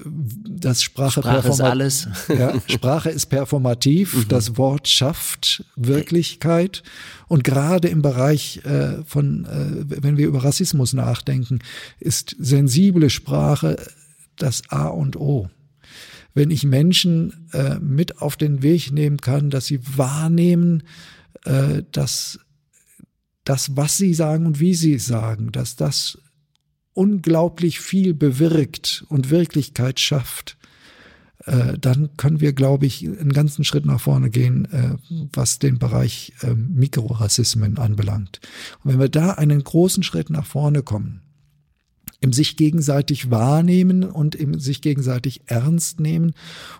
dass Sprache, Sprache ist alles. ja, Sprache ist performativ. Mhm. Das Wort schafft Wirklichkeit. Und gerade im Bereich äh, von, äh, wenn wir über Rassismus nachdenken, ist sensible Sprache das A und O. Wenn ich Menschen mit auf den Weg nehmen kann, dass sie wahrnehmen, dass das, was sie sagen und wie sie es sagen, dass das unglaublich viel bewirkt und Wirklichkeit schafft, äh, dann können wir, glaube ich, einen ganzen Schritt nach vorne gehen, äh, was den Bereich äh, Mikrorassismen anbelangt. Und wenn wir da einen großen Schritt nach vorne kommen, im sich gegenseitig wahrnehmen und im sich gegenseitig ernst nehmen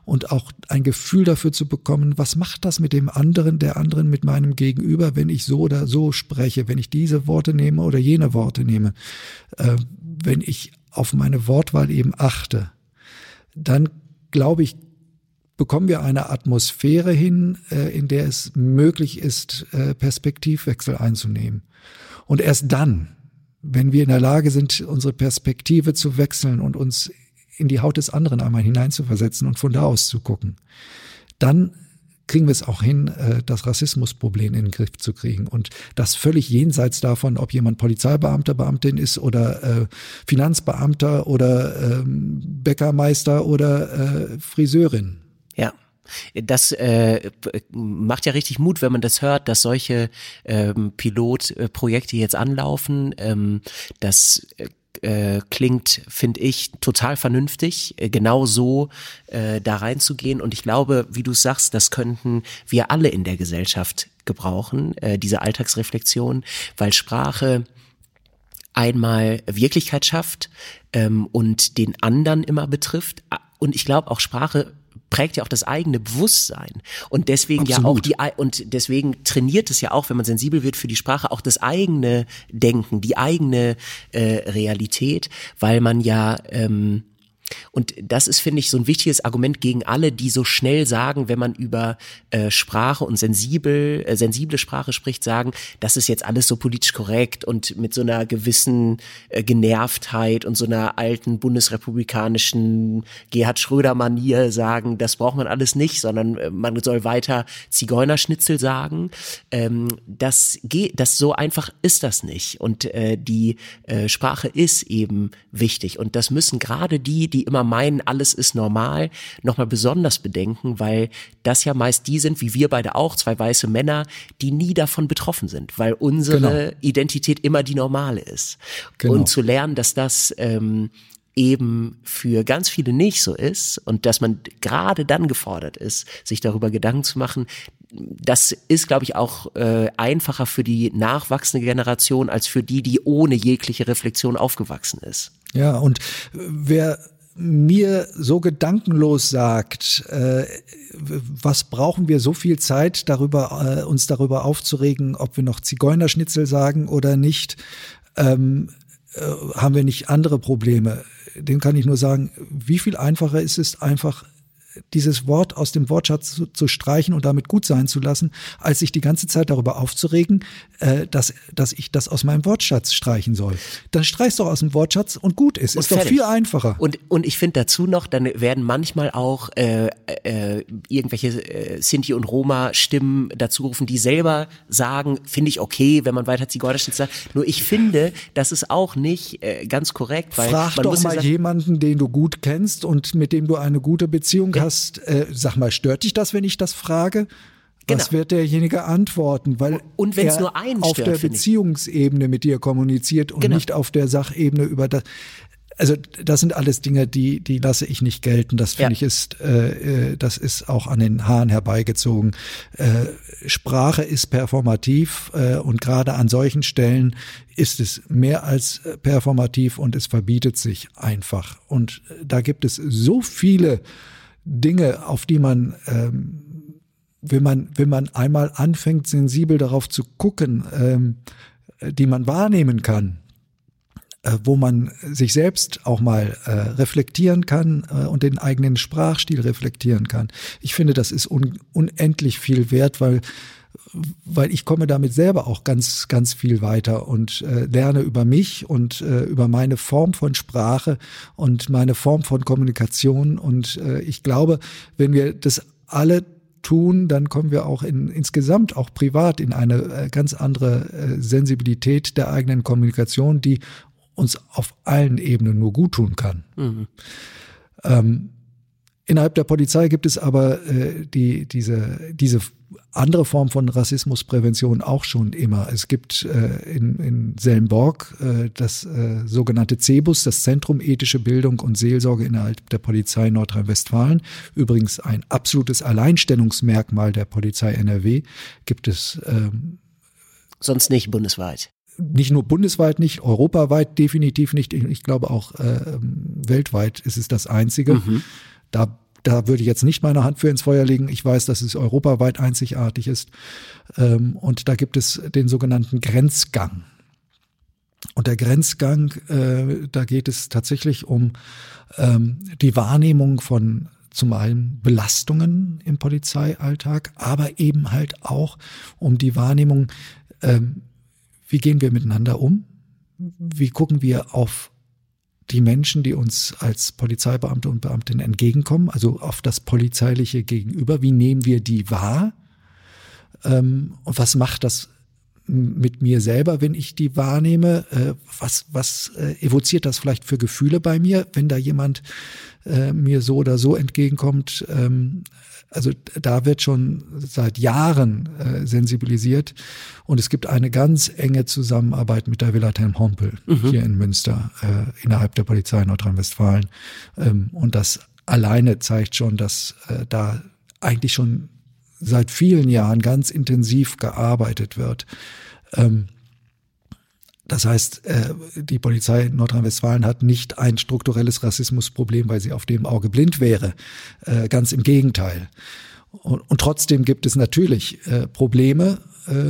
und auch ein Gefühl dafür zu bekommen, was macht das mit dem anderen, der anderen, mit meinem Gegenüber, wenn ich so oder so spreche, wenn ich diese Worte nehme oder jene Worte nehme, äh, wenn ich auf meine Wortwahl eben achte, dann glaube ich, bekommen wir eine Atmosphäre hin, äh, in der es möglich ist, äh, Perspektivwechsel einzunehmen. Und erst dann, wenn wir in der Lage sind, unsere Perspektive zu wechseln und uns in die Haut des anderen einmal hineinzuversetzen und von da aus zu gucken, dann kriegen wir es auch hin, äh, das Rassismusproblem in den Griff zu kriegen. Und das völlig jenseits davon, ob jemand Polizeibeamter, Beamtin ist oder äh, Finanzbeamter oder ähm, Bäckermeister oder äh, Friseurin. Ja. Das äh, macht ja richtig Mut, wenn man das hört, dass solche ähm, Pilotprojekte jetzt anlaufen. Ähm, das äh, klingt, finde ich, total vernünftig, äh, genau so äh, da reinzugehen. Und ich glaube, wie du sagst, das könnten wir alle in der Gesellschaft gebrauchen, äh, diese Alltagsreflexion, weil Sprache einmal Wirklichkeit schafft ähm, und den anderen immer betrifft. Und ich glaube auch Sprache prägt ja auch das eigene Bewusstsein und deswegen Absolut. ja auch die und deswegen trainiert es ja auch, wenn man sensibel wird für die Sprache, auch das eigene Denken, die eigene äh, Realität, weil man ja ähm, und das ist, finde ich, so ein wichtiges Argument gegen alle, die so schnell sagen, wenn man über äh, Sprache und sensibel, äh, sensible Sprache spricht, sagen, das ist jetzt alles so politisch korrekt und mit so einer gewissen äh, Genervtheit und so einer alten bundesrepublikanischen Gerhard Schröder-Manier sagen, das braucht man alles nicht, sondern äh, man soll weiter Zigeunerschnitzel sagen. Ähm, das geht, das so einfach ist das nicht. Und äh, die äh, Sprache ist eben wichtig. Und das müssen gerade die, die die immer meinen, alles ist normal, nochmal besonders bedenken, weil das ja meist die sind, wie wir beide auch, zwei weiße Männer, die nie davon betroffen sind, weil unsere genau. Identität immer die normale ist. Genau. Und zu lernen, dass das ähm, eben für ganz viele nicht so ist und dass man gerade dann gefordert ist, sich darüber Gedanken zu machen, das ist, glaube ich, auch äh, einfacher für die nachwachsende Generation als für die, die ohne jegliche Reflexion aufgewachsen ist. Ja, und wer mir so gedankenlos sagt, äh, was brauchen wir so viel Zeit darüber, äh, uns darüber aufzuregen, ob wir noch Zigeunerschnitzel sagen oder nicht, ähm, äh, haben wir nicht andere Probleme. Dem kann ich nur sagen, wie viel einfacher ist es einfach dieses Wort aus dem Wortschatz zu, zu, streichen und damit gut sein zu lassen, als sich die ganze Zeit darüber aufzuregen, äh, dass, dass ich das aus meinem Wortschatz streichen soll. Dann streichst doch aus dem Wortschatz und gut ist. Und ist fertig. doch viel einfacher. Und, und ich finde dazu noch, dann werden manchmal auch äh, äh, irgendwelche äh, Sinti und Roma-Stimmen dazu rufen, die selber sagen, finde ich okay, wenn man weiter Zigeunerschnitz sagt. Nur ich finde, das ist auch nicht äh, ganz korrekt. Weil Frag man doch muss mal ja jemanden, den du gut kennst und mit dem du eine gute Beziehung. Hast. Äh, sag mal, stört dich das, wenn ich das frage? Was genau. wird derjenige antworten? Weil und wenn es nur einen auf der Beziehungsebene mit dir kommuniziert und genau. nicht auf der Sachebene über das. Also das sind alles Dinge, die die lasse ich nicht gelten. Das finde ja. ich ist äh, äh, das ist auch an den Haaren herbeigezogen. Äh, Sprache ist performativ äh, und gerade an solchen Stellen ist es mehr als performativ und es verbietet sich einfach. Und äh, da gibt es so viele Dinge, auf die man ähm, wenn man, wenn man einmal anfängt, sensibel darauf zu gucken, ähm, die man wahrnehmen kann, äh, wo man sich selbst auch mal äh, reflektieren kann äh, und den eigenen Sprachstil reflektieren kann. Ich finde, das ist un unendlich viel wert, weil weil ich komme damit selber auch ganz, ganz viel weiter und äh, lerne über mich und äh, über meine Form von Sprache und meine Form von Kommunikation. Und äh, ich glaube, wenn wir das alle tun, dann kommen wir auch in, insgesamt, auch privat, in eine äh, ganz andere äh, Sensibilität der eigenen Kommunikation, die uns auf allen Ebenen nur gut tun kann. Mhm. Ähm, innerhalb der Polizei gibt es aber äh, die, diese, diese andere Form von Rassismusprävention auch schon immer. Es gibt äh, in, in Selmborg äh, das äh, sogenannte CEBUS, das Zentrum Ethische Bildung und Seelsorge innerhalb der Polizei Nordrhein-Westfalen. Übrigens ein absolutes Alleinstellungsmerkmal der Polizei NRW. Gibt es ähm, sonst nicht bundesweit nicht nur bundesweit nicht, europaweit definitiv nicht. Ich glaube auch äh, weltweit ist es das einzige. Mhm. Da da würde ich jetzt nicht meine Hand für ins Feuer legen. Ich weiß, dass es europaweit einzigartig ist. Ähm, und da gibt es den sogenannten Grenzgang. Und der Grenzgang, äh, da geht es tatsächlich um ähm, die Wahrnehmung von zum einen Belastungen im Polizeialltag, aber eben halt auch um die Wahrnehmung, ähm, wie gehen wir miteinander um? Wie gucken wir auf die Menschen, die uns als Polizeibeamte und Beamtin entgegenkommen, also auf das polizeiliche Gegenüber, wie nehmen wir die wahr? Ähm, und was macht das mit mir selber, wenn ich die wahrnehme? Äh, was was äh, evoziert das vielleicht für Gefühle bei mir, wenn da jemand äh, mir so oder so entgegenkommt? Ähm, also da wird schon seit Jahren äh, sensibilisiert und es gibt eine ganz enge Zusammenarbeit mit der Wilhelm Hompel mhm. hier in Münster äh, innerhalb der Polizei Nordrhein-Westfalen ähm, und das alleine zeigt schon, dass äh, da eigentlich schon seit vielen Jahren ganz intensiv gearbeitet wird. Ähm, das heißt, äh, die Polizei Nordrhein-Westfalen hat nicht ein strukturelles Rassismusproblem, weil sie auf dem Auge blind wäre. Äh, ganz im Gegenteil. Und, trotzdem gibt es natürlich äh, Probleme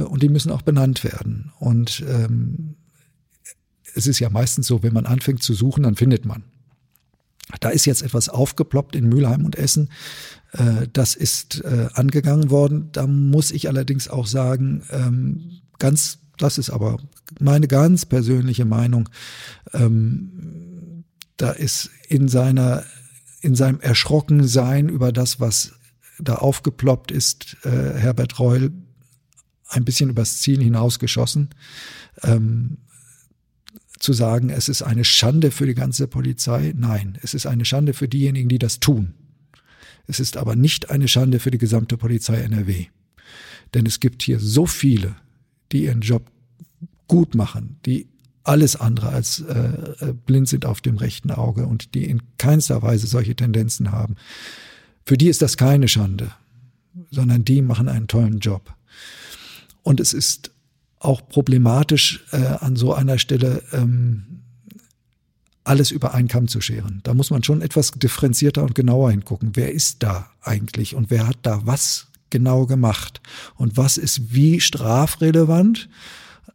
und die müssen auch benannt werden. Und ähm, es ist ja meistens so, wenn man anfängt zu suchen, dann findet man. Da ist jetzt etwas aufgeploppt in Mülheim und Essen. Das ist angegangen worden. Da muss ich allerdings auch sagen, ähm, ganz das ist aber meine ganz persönliche Meinung. Ähm, da ist in seiner, in seinem Erschrockensein über das, was da aufgeploppt ist, äh, Herbert Reul ein bisschen übers Ziel hinausgeschossen. Ähm, zu sagen, es ist eine Schande für die ganze Polizei. Nein, es ist eine Schande für diejenigen, die das tun. Es ist aber nicht eine Schande für die gesamte Polizei NRW. Denn es gibt hier so viele, die ihren Job gut machen, die alles andere als äh, äh, blind sind auf dem rechten Auge und die in keinster Weise solche Tendenzen haben. Für die ist das keine Schande, sondern die machen einen tollen Job. Und es ist auch problematisch äh, an so einer Stelle ähm, alles über einen Kamm zu scheren. Da muss man schon etwas differenzierter und genauer hingucken. Wer ist da eigentlich und wer hat da was genau gemacht und was ist wie strafrelevant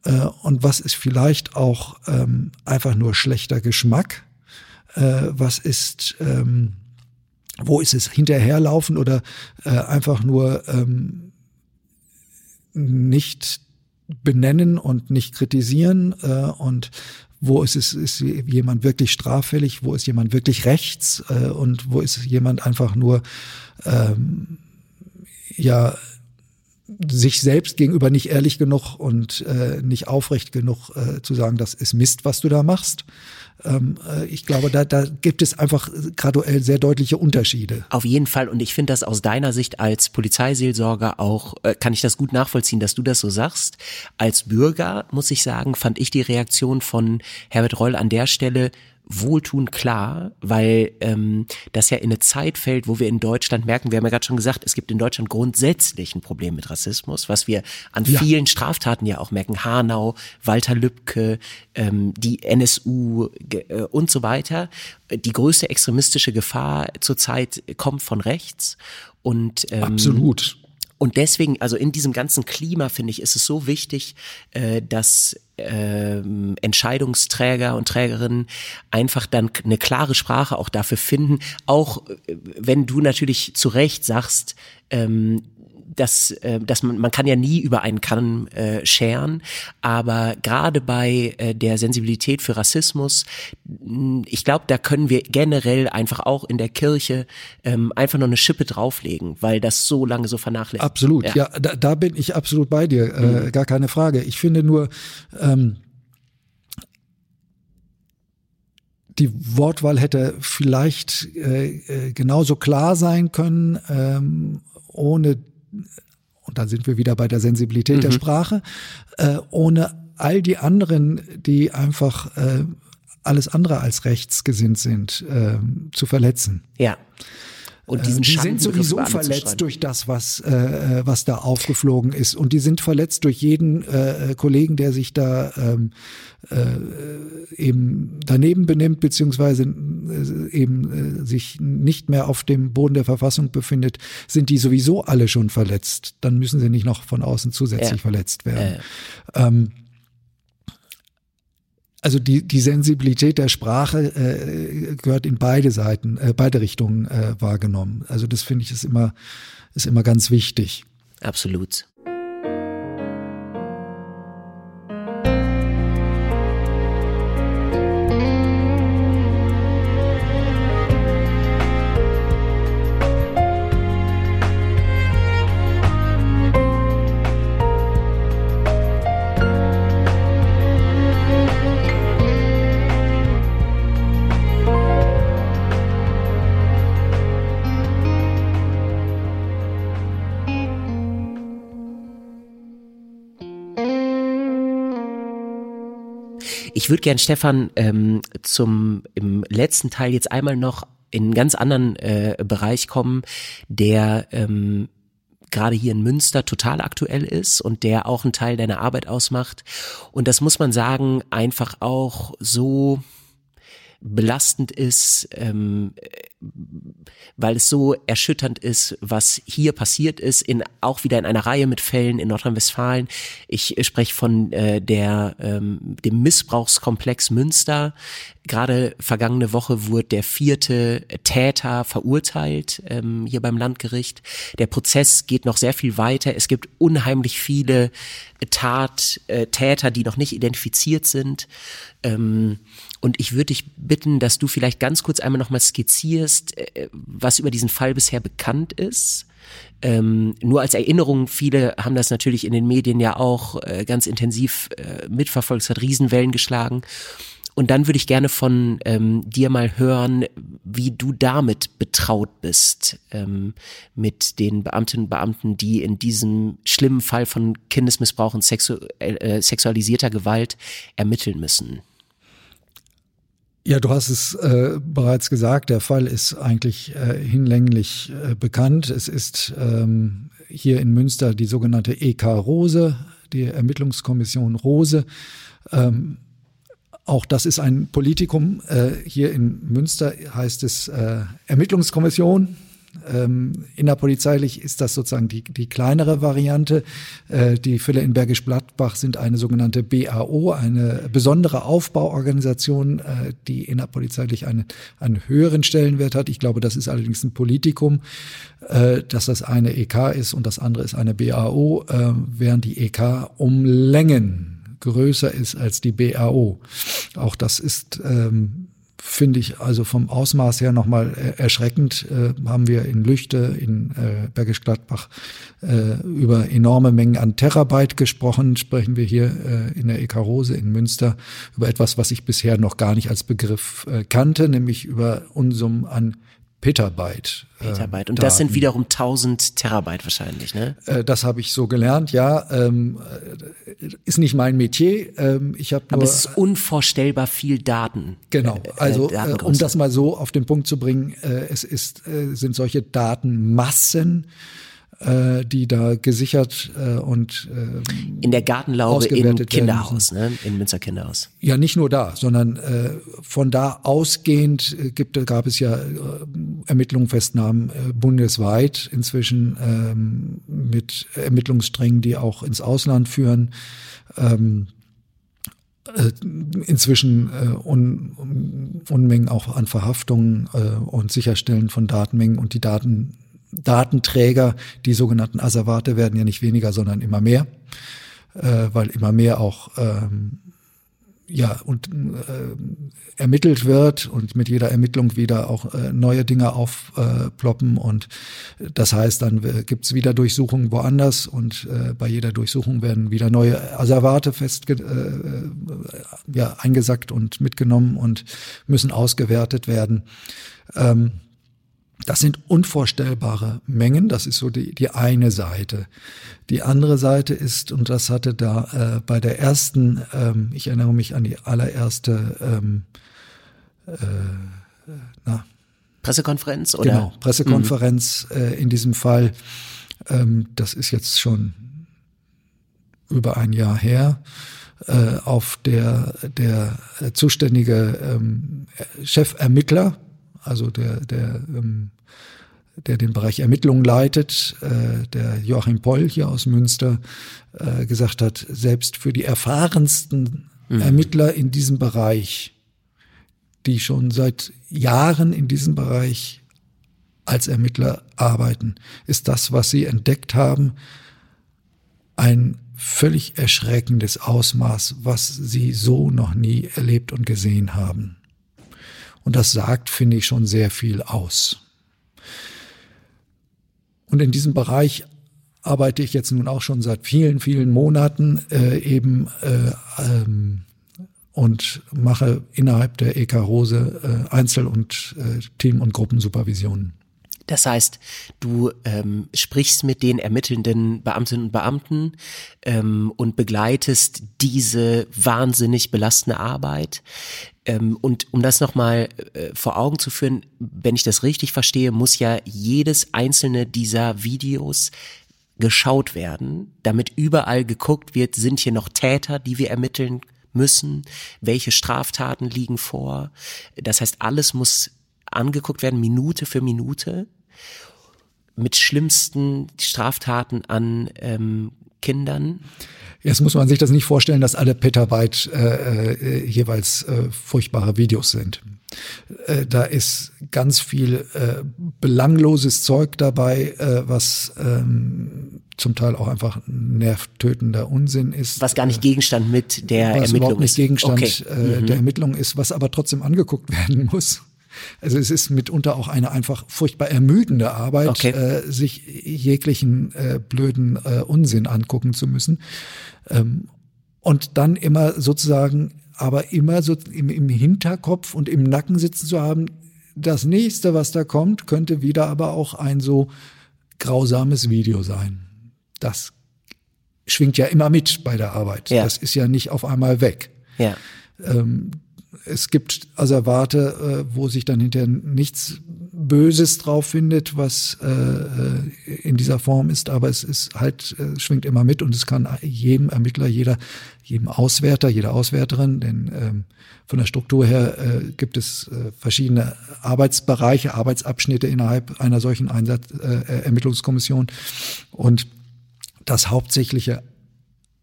äh, und was ist vielleicht auch ähm, einfach nur schlechter Geschmack, äh, was ist ähm, wo ist es hinterherlaufen oder äh, einfach nur ähm, nicht benennen und nicht kritisieren äh, und wo ist es ist jemand wirklich straffällig, wo ist jemand wirklich rechts äh, und wo ist jemand einfach nur ähm, ja sich selbst gegenüber nicht ehrlich genug und äh, nicht aufrecht genug äh, zu sagen, das ist Mist, was du da machst. Ähm, äh, ich glaube, da, da gibt es einfach graduell sehr deutliche Unterschiede. Auf jeden Fall. Und ich finde das aus deiner Sicht als Polizeiseelsorger auch, äh, kann ich das gut nachvollziehen, dass du das so sagst. Als Bürger, muss ich sagen, fand ich die Reaktion von Herbert Reul an der Stelle Wohltun klar, weil ähm, das ja in eine Zeit fällt, wo wir in Deutschland merken, wir haben ja gerade schon gesagt, es gibt in Deutschland grundsätzlich ein Problem mit Rassismus, was wir an ja. vielen Straftaten ja auch merken. Hanau, Walter Lübcke, ähm, die NSU äh, und so weiter. Die größte extremistische Gefahr zurzeit kommt von rechts. Und, ähm, Absolut. Und deswegen, also in diesem ganzen Klima, finde ich, ist es so wichtig, äh, dass ähm, Entscheidungsträger und Trägerinnen einfach dann eine klare Sprache auch dafür finden, auch äh, wenn du natürlich zu Recht sagst, ähm, dass, äh, dass man, man kann ja nie über einen Kamm äh, scheren, aber gerade bei äh, der Sensibilität für Rassismus, ich glaube, da können wir generell einfach auch in der Kirche ähm, einfach noch eine Schippe drauflegen, weil das so lange so vernachlässigt. Absolut, ja, ja da, da bin ich absolut bei dir, äh, mhm. gar keine Frage. Ich finde nur, ähm, die Wortwahl hätte vielleicht äh, äh genauso klar sein können, ähm, ohne und dann sind wir wieder bei der Sensibilität mhm. der Sprache, äh, ohne all die anderen, die einfach äh, alles andere als rechtsgesinnt sind, äh, zu verletzen. Ja. Und äh, diesen die sind sowieso verletzt durch das, was, äh, äh, was da aufgeflogen ist. Und die sind verletzt durch jeden äh, Kollegen, der sich da ähm, äh, eben daneben benimmt, beziehungsweise äh, eben äh, sich nicht mehr auf dem Boden der Verfassung befindet, sind die sowieso alle schon verletzt. Dann müssen sie nicht noch von außen zusätzlich ja. verletzt werden. Ähm, also die, die Sensibilität der Sprache äh, gehört in beide Seiten, äh, beide Richtungen äh, wahrgenommen. Also das finde ich ist immer, ist immer ganz wichtig. Absolut. Ich würde gern Stefan ähm, zum im letzten Teil jetzt einmal noch in einen ganz anderen äh, Bereich kommen, der ähm, gerade hier in Münster total aktuell ist und der auch einen Teil deiner Arbeit ausmacht. Und das muss man sagen, einfach auch so belastend ist, ähm, weil es so erschütternd ist, was hier passiert ist, in, auch wieder in einer Reihe mit Fällen in Nordrhein-Westfalen. Ich spreche von äh, der, ähm, dem Missbrauchskomplex Münster. Gerade vergangene Woche wurde der vierte Täter verurteilt ähm, hier beim Landgericht. Der Prozess geht noch sehr viel weiter. Es gibt unheimlich viele Tat, äh, Täter, die noch nicht identifiziert sind. Ähm, und ich würde dich bitten, dass du vielleicht ganz kurz einmal nochmal skizzierst, äh, was über diesen Fall bisher bekannt ist. Ähm, nur als Erinnerung, viele haben das natürlich in den Medien ja auch äh, ganz intensiv äh, mitverfolgt, es hat Riesenwellen geschlagen. Und dann würde ich gerne von ähm, dir mal hören, wie du damit betraut bist, ähm, mit den Beamtinnen und Beamten, die in diesem schlimmen Fall von Kindesmissbrauch und sexu äh, sexualisierter Gewalt ermitteln müssen. Ja, du hast es äh, bereits gesagt, der Fall ist eigentlich äh, hinlänglich äh, bekannt. Es ist ähm, hier in Münster die sogenannte EK Rose, die Ermittlungskommission Rose. Ähm, auch das ist ein Politikum. Äh, hier in Münster heißt es äh, Ermittlungskommission. Ähm, innerpolizeilich ist das sozusagen die, die kleinere Variante. Äh, die Fälle in Bergisch Gladbach sind eine sogenannte BAO, eine besondere Aufbauorganisation, äh, die innerpolizeilich einen, einen höheren Stellenwert hat. Ich glaube, das ist allerdings ein Politikum, äh, dass das eine EK ist und das andere ist eine BAO, äh, während die EK um Längen größer ist als die BAO. Auch das ist ähm, finde ich also vom Ausmaß her nochmal erschreckend. Äh, haben wir in Lüchte, in äh, Bergisch Gladbach äh, über enorme Mengen an Terabyte gesprochen. Sprechen wir hier äh, in der Ekarose in Münster über etwas, was ich bisher noch gar nicht als Begriff äh, kannte, nämlich über Unsummen an Petabyte. Petabyte. Und Daten. das sind wiederum 1000 Terabyte wahrscheinlich, ne? Äh, das habe ich so gelernt, ja. Ähm, äh, ist nicht mein Metier. Ähm, ich habe Aber es ist unvorstellbar viel Daten. Genau. Äh, also, um das mal so auf den Punkt zu bringen, es ist, sind solche Datenmassen, die da gesichert äh, und äh, in der Gartenlaube im Kinderhaus, ne? in Münster Kinderhaus. Ja, nicht nur da, sondern äh, von da ausgehend äh, gibt, gab es ja äh, Ermittlungen, Festnahmen äh, bundesweit inzwischen ähm, mit Ermittlungssträngen, die auch ins Ausland führen. Ähm, äh, inzwischen äh, Un Unmengen auch an Verhaftungen äh, und Sicherstellen von Datenmengen und die Daten Datenträger, die sogenannten Asservate werden ja nicht weniger, sondern immer mehr, äh, weil immer mehr auch ähm, ja und äh, ermittelt wird und mit jeder Ermittlung wieder auch äh, neue Dinge aufploppen und das heißt, dann äh, gibt's wieder Durchsuchungen woanders und äh, bei jeder Durchsuchung werden wieder neue Asservate fest äh, äh, ja, eingesackt und mitgenommen und müssen ausgewertet werden. Ähm, das sind unvorstellbare Mengen. Das ist so die, die eine Seite. Die andere Seite ist, und das hatte da äh, bei der ersten, ähm, ich erinnere mich an die allererste ähm, äh, na, Pressekonferenz oder? Genau, Pressekonferenz mhm. äh, in diesem Fall. Ähm, das ist jetzt schon über ein Jahr her äh, auf der der zuständige ähm, Chefermittler also der, der, ähm, der den Bereich Ermittlungen leitet, äh, der Joachim Poll hier aus Münster, äh, gesagt hat, selbst für die erfahrensten mhm. Ermittler in diesem Bereich, die schon seit Jahren in diesem Bereich als Ermittler arbeiten, ist das, was sie entdeckt haben, ein völlig erschreckendes Ausmaß, was sie so noch nie erlebt und gesehen haben. Und das sagt, finde ich, schon sehr viel aus. Und in diesem Bereich arbeite ich jetzt nun auch schon seit vielen, vielen Monaten äh, eben äh, ähm, und mache innerhalb der EK Rose äh, Einzel- und äh, Team- und Gruppensupervisionen. Das heißt, du ähm, sprichst mit den ermittelnden Beamtinnen und Beamten ähm, und begleitest diese wahnsinnig belastende Arbeit. Ähm, und um das nochmal äh, vor Augen zu führen, wenn ich das richtig verstehe, muss ja jedes einzelne dieser Videos geschaut werden, damit überall geguckt wird, sind hier noch Täter, die wir ermitteln müssen, welche Straftaten liegen vor. Das heißt, alles muss angeguckt werden, Minute für Minute, mit schlimmsten Straftaten an ähm, Kindern. Jetzt muss man sich das nicht vorstellen, dass alle Petabyte äh, äh, jeweils äh, furchtbare Videos sind. Äh, da ist ganz viel äh, belangloses Zeug dabei, äh, was ähm, zum Teil auch einfach nervtötender Unsinn ist. Was gar nicht Gegenstand mit der was Ermittlung überhaupt nicht ist. Gegenstand okay. äh, mhm. der Ermittlung ist, was aber trotzdem angeguckt werden muss. Also es ist mitunter auch eine einfach furchtbar ermüdende Arbeit, okay. äh, sich jeglichen äh, blöden äh, Unsinn angucken zu müssen. Ähm, und dann immer sozusagen, aber immer so im, im Hinterkopf und im Nacken sitzen zu haben, das nächste, was da kommt, könnte wieder aber auch ein so grausames Video sein. Das schwingt ja immer mit bei der Arbeit. Ja. Das ist ja nicht auf einmal weg. Ja. Ähm, es gibt Asservate, äh, wo sich dann hinterher nichts Böses drauf findet, was äh, äh, in dieser Form ist, aber es ist halt, äh, schwingt immer mit und es kann jedem Ermittler, jeder, jedem Auswärter, jeder Auswärterin, denn ähm, von der Struktur her äh, gibt es äh, verschiedene Arbeitsbereiche, Arbeitsabschnitte innerhalb einer solchen Einsatz, äh, Ermittlungskommission und das hauptsächliche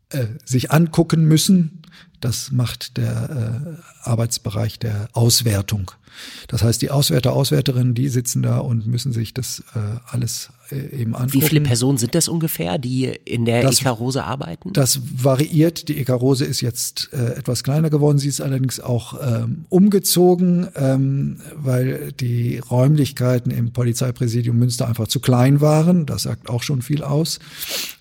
äh, sich angucken müssen, das macht der äh, Arbeitsbereich der Auswertung. Das heißt, die Auswärter, Auswärterinnen, die sitzen da und müssen sich das äh, alles äh, eben angucken. Wie viele Personen sind das ungefähr, die in der das, Ekarose arbeiten? Das variiert. Die Ekarose ist jetzt äh, etwas kleiner geworden. Sie ist allerdings auch ähm, umgezogen, ähm, weil die Räumlichkeiten im Polizeipräsidium Münster einfach zu klein waren. Das sagt auch schon viel aus.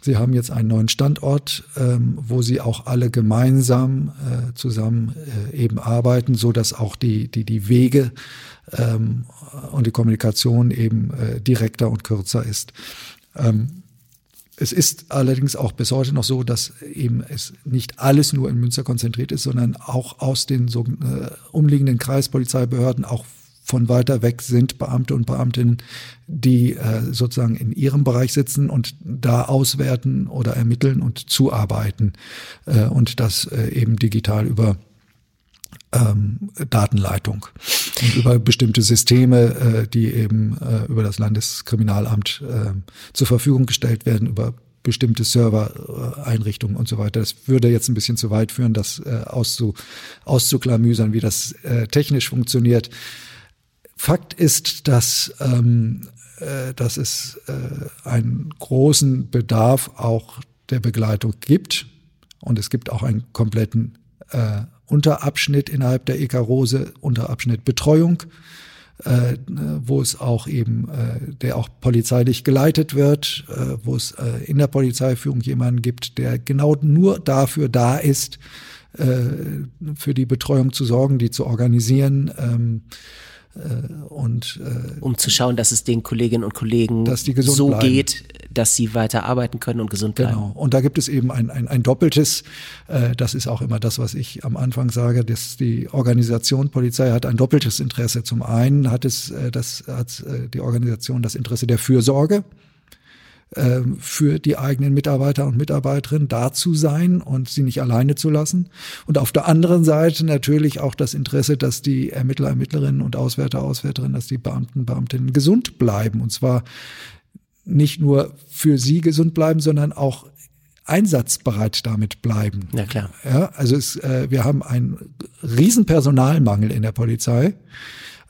Sie haben jetzt einen neuen Standort, ähm, wo sie auch alle gemeinsam äh, zusammen äh, eben arbeiten, so dass auch die, die, die Wege ähm, und die Kommunikation eben äh, direkter und kürzer ist. Ähm, es ist allerdings auch bis heute noch so, dass eben es nicht alles nur in Münster konzentriert ist, sondern auch aus den so, äh, umliegenden Kreispolizeibehörden auch von weiter weg sind Beamte und Beamtinnen, die äh, sozusagen in ihrem Bereich sitzen und da auswerten oder ermitteln und zuarbeiten äh, und das äh, eben digital über ähm, Datenleitung und über bestimmte Systeme, äh, die eben äh, über das Landeskriminalamt äh, zur Verfügung gestellt werden, über bestimmte Server-Einrichtungen und so weiter. Das würde jetzt ein bisschen zu weit führen, das äh, auszu, auszuklamüsern, wie das äh, technisch funktioniert. Fakt ist, dass, ähm, äh, dass es äh, einen großen Bedarf auch der Begleitung gibt und es gibt auch einen kompletten äh, Unterabschnitt innerhalb der EK-Rose, Unterabschnitt Betreuung, äh, wo es auch eben, äh, der auch polizeilich geleitet wird, äh, wo es äh, in der Polizeiführung jemanden gibt, der genau nur dafür da ist, äh, für die Betreuung zu sorgen, die zu organisieren. Ähm, äh, und äh, um zu schauen, dass es den Kolleginnen und Kollegen so bleiben. geht, dass sie weiter arbeiten können und gesund bleiben. Genau. Und da gibt es eben ein, ein, ein doppeltes, äh, das ist auch immer das, was ich am Anfang sage, dass die Organisation Polizei hat ein doppeltes Interesse. Zum einen hat es äh, das hat äh, die Organisation das Interesse der Fürsorge ähm, für die eigenen Mitarbeiter und Mitarbeiterinnen da zu sein und sie nicht alleine zu lassen. Und auf der anderen Seite natürlich auch das Interesse, dass die Ermittler, Ermittlerinnen und Auswärter, Auswärterinnen, dass die Beamten, Beamtinnen gesund bleiben. Und zwar nicht nur für sie gesund bleiben, sondern auch einsatzbereit damit bleiben. Na klar. Ja, also es, äh, wir haben einen riesen Personalmangel in der Polizei.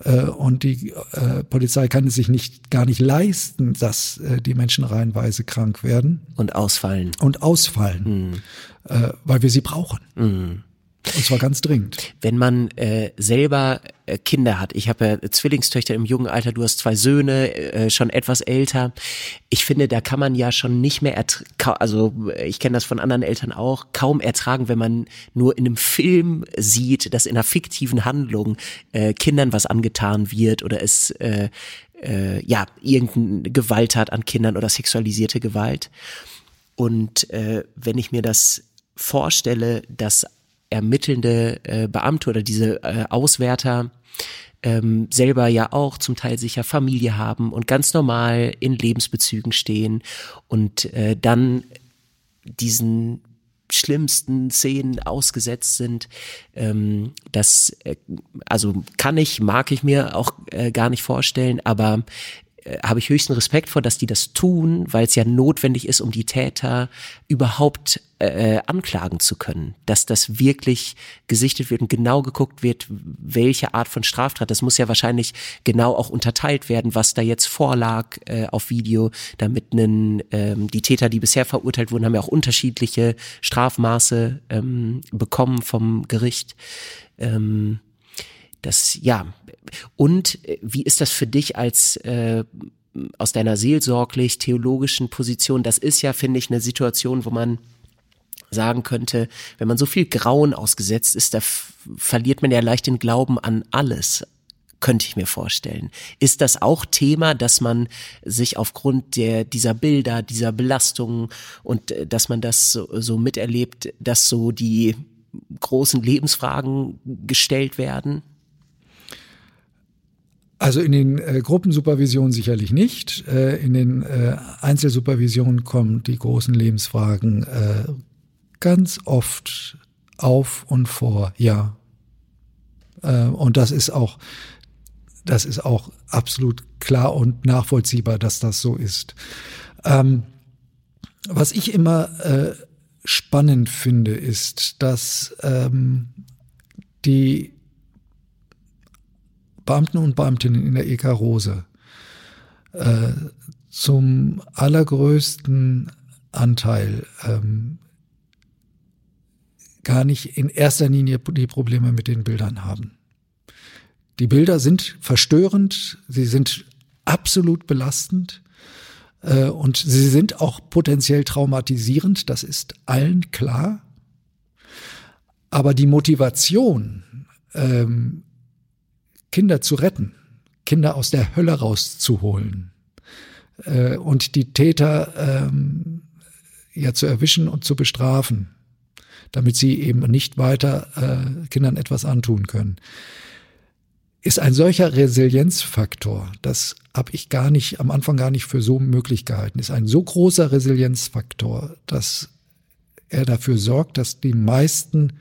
Äh, und die äh, Polizei kann es sich nicht gar nicht leisten, dass äh, die Menschen reihenweise krank werden. Und ausfallen. Und ausfallen. Mhm. Weil wir sie brauchen. Mhm. Und zwar ganz dringend. Wenn man äh, selber äh, Kinder hat, ich habe ja Zwillingstöchter im jungen Alter, du hast zwei Söhne, äh, schon etwas älter. Ich finde, da kann man ja schon nicht mehr, also ich kenne das von anderen Eltern auch, kaum ertragen, wenn man nur in einem Film sieht, dass in einer fiktiven Handlung äh, Kindern was angetan wird oder es äh, äh, ja irgendeine Gewalt hat an Kindern oder sexualisierte Gewalt. Und äh, wenn ich mir das vorstelle, dass ermittelnde äh, Beamte oder diese äh, Auswärter ähm, selber ja auch zum Teil sicher Familie haben und ganz normal in Lebensbezügen stehen und äh, dann diesen schlimmsten Szenen ausgesetzt sind. Ähm, das äh, also kann ich, mag ich mir auch äh, gar nicht vorstellen, aber äh, habe ich höchsten Respekt vor, dass die das tun, weil es ja notwendig ist, um die Täter überhaupt äh, anklagen zu können. Dass das wirklich gesichtet wird und genau geguckt wird, welche Art von Straftat. Das muss ja wahrscheinlich genau auch unterteilt werden, was da jetzt vorlag äh, auf Video, damit einen, ähm, die Täter, die bisher verurteilt wurden, haben ja auch unterschiedliche Strafmaße ähm, bekommen vom Gericht. Ähm, das, ja. Und äh, wie ist das für dich als äh, aus deiner seelsorglich-theologischen Position? Das ist ja, finde ich, eine Situation, wo man sagen könnte, wenn man so viel Grauen ausgesetzt ist, da verliert man ja leicht den Glauben an alles, könnte ich mir vorstellen. Ist das auch Thema, dass man sich aufgrund der, dieser Bilder, dieser Belastungen und äh, dass man das so, so miterlebt, dass so die großen Lebensfragen gestellt werden? Also in den äh, Gruppensupervisionen sicherlich nicht. Äh, in den äh, Einzelsupervisionen kommen die großen Lebensfragen äh, ganz oft auf und vor, ja. Äh, und das ist auch, das ist auch absolut klar und nachvollziehbar, dass das so ist. Ähm, was ich immer äh, spannend finde, ist, dass ähm, die Beamten und Beamtinnen in der EK Rose äh, zum allergrößten Anteil ähm, gar nicht in erster Linie die Probleme mit den Bildern haben. Die Bilder sind verstörend, sie sind absolut belastend äh, und sie sind auch potenziell traumatisierend, das ist allen klar. Aber die Motivation, ähm, Kinder zu retten, Kinder aus der Hölle rauszuholen äh, und die Täter ähm, ja zu erwischen und zu bestrafen, damit sie eben nicht weiter äh, Kindern etwas antun können, ist ein solcher Resilienzfaktor, das habe ich gar nicht am Anfang gar nicht für so möglich gehalten, ist ein so großer Resilienzfaktor, dass er dafür sorgt, dass die meisten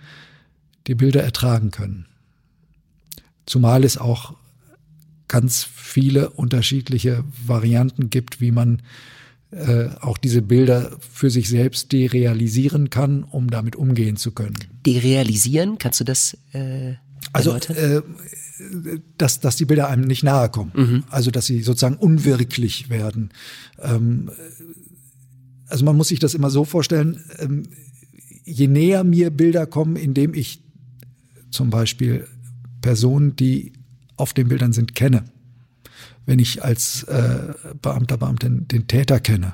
die Bilder ertragen können. Zumal es auch ganz viele unterschiedliche Varianten gibt, wie man äh, auch diese Bilder für sich selbst derealisieren kann, um damit umgehen zu können. Derealisieren, kannst du das äh, also äh, dass, dass die Bilder einem nicht nahe kommen, mhm. also dass sie sozusagen unwirklich werden. Ähm, also man muss sich das immer so vorstellen, ähm, je näher mir Bilder kommen, indem ich zum Beispiel Personen, die auf den Bildern sind, kenne. Wenn ich als äh, Beamter, Beamtin den Täter kenne.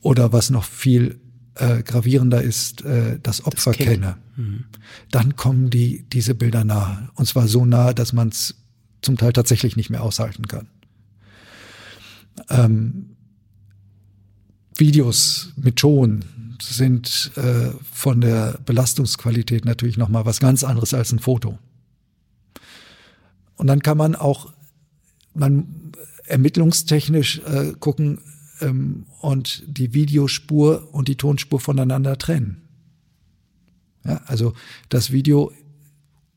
Oder was noch viel äh, gravierender ist, äh, das Opfer das kenne. Mhm. Dann kommen die diese Bilder nahe. Und zwar so nahe, dass man es zum Teil tatsächlich nicht mehr aushalten kann. Ähm, Videos mit Ton sind äh, von der Belastungsqualität natürlich noch mal was ganz anderes als ein Foto. Und dann kann man auch man ermittlungstechnisch äh, gucken ähm, und die Videospur und die Tonspur voneinander trennen. Ja, also das Video,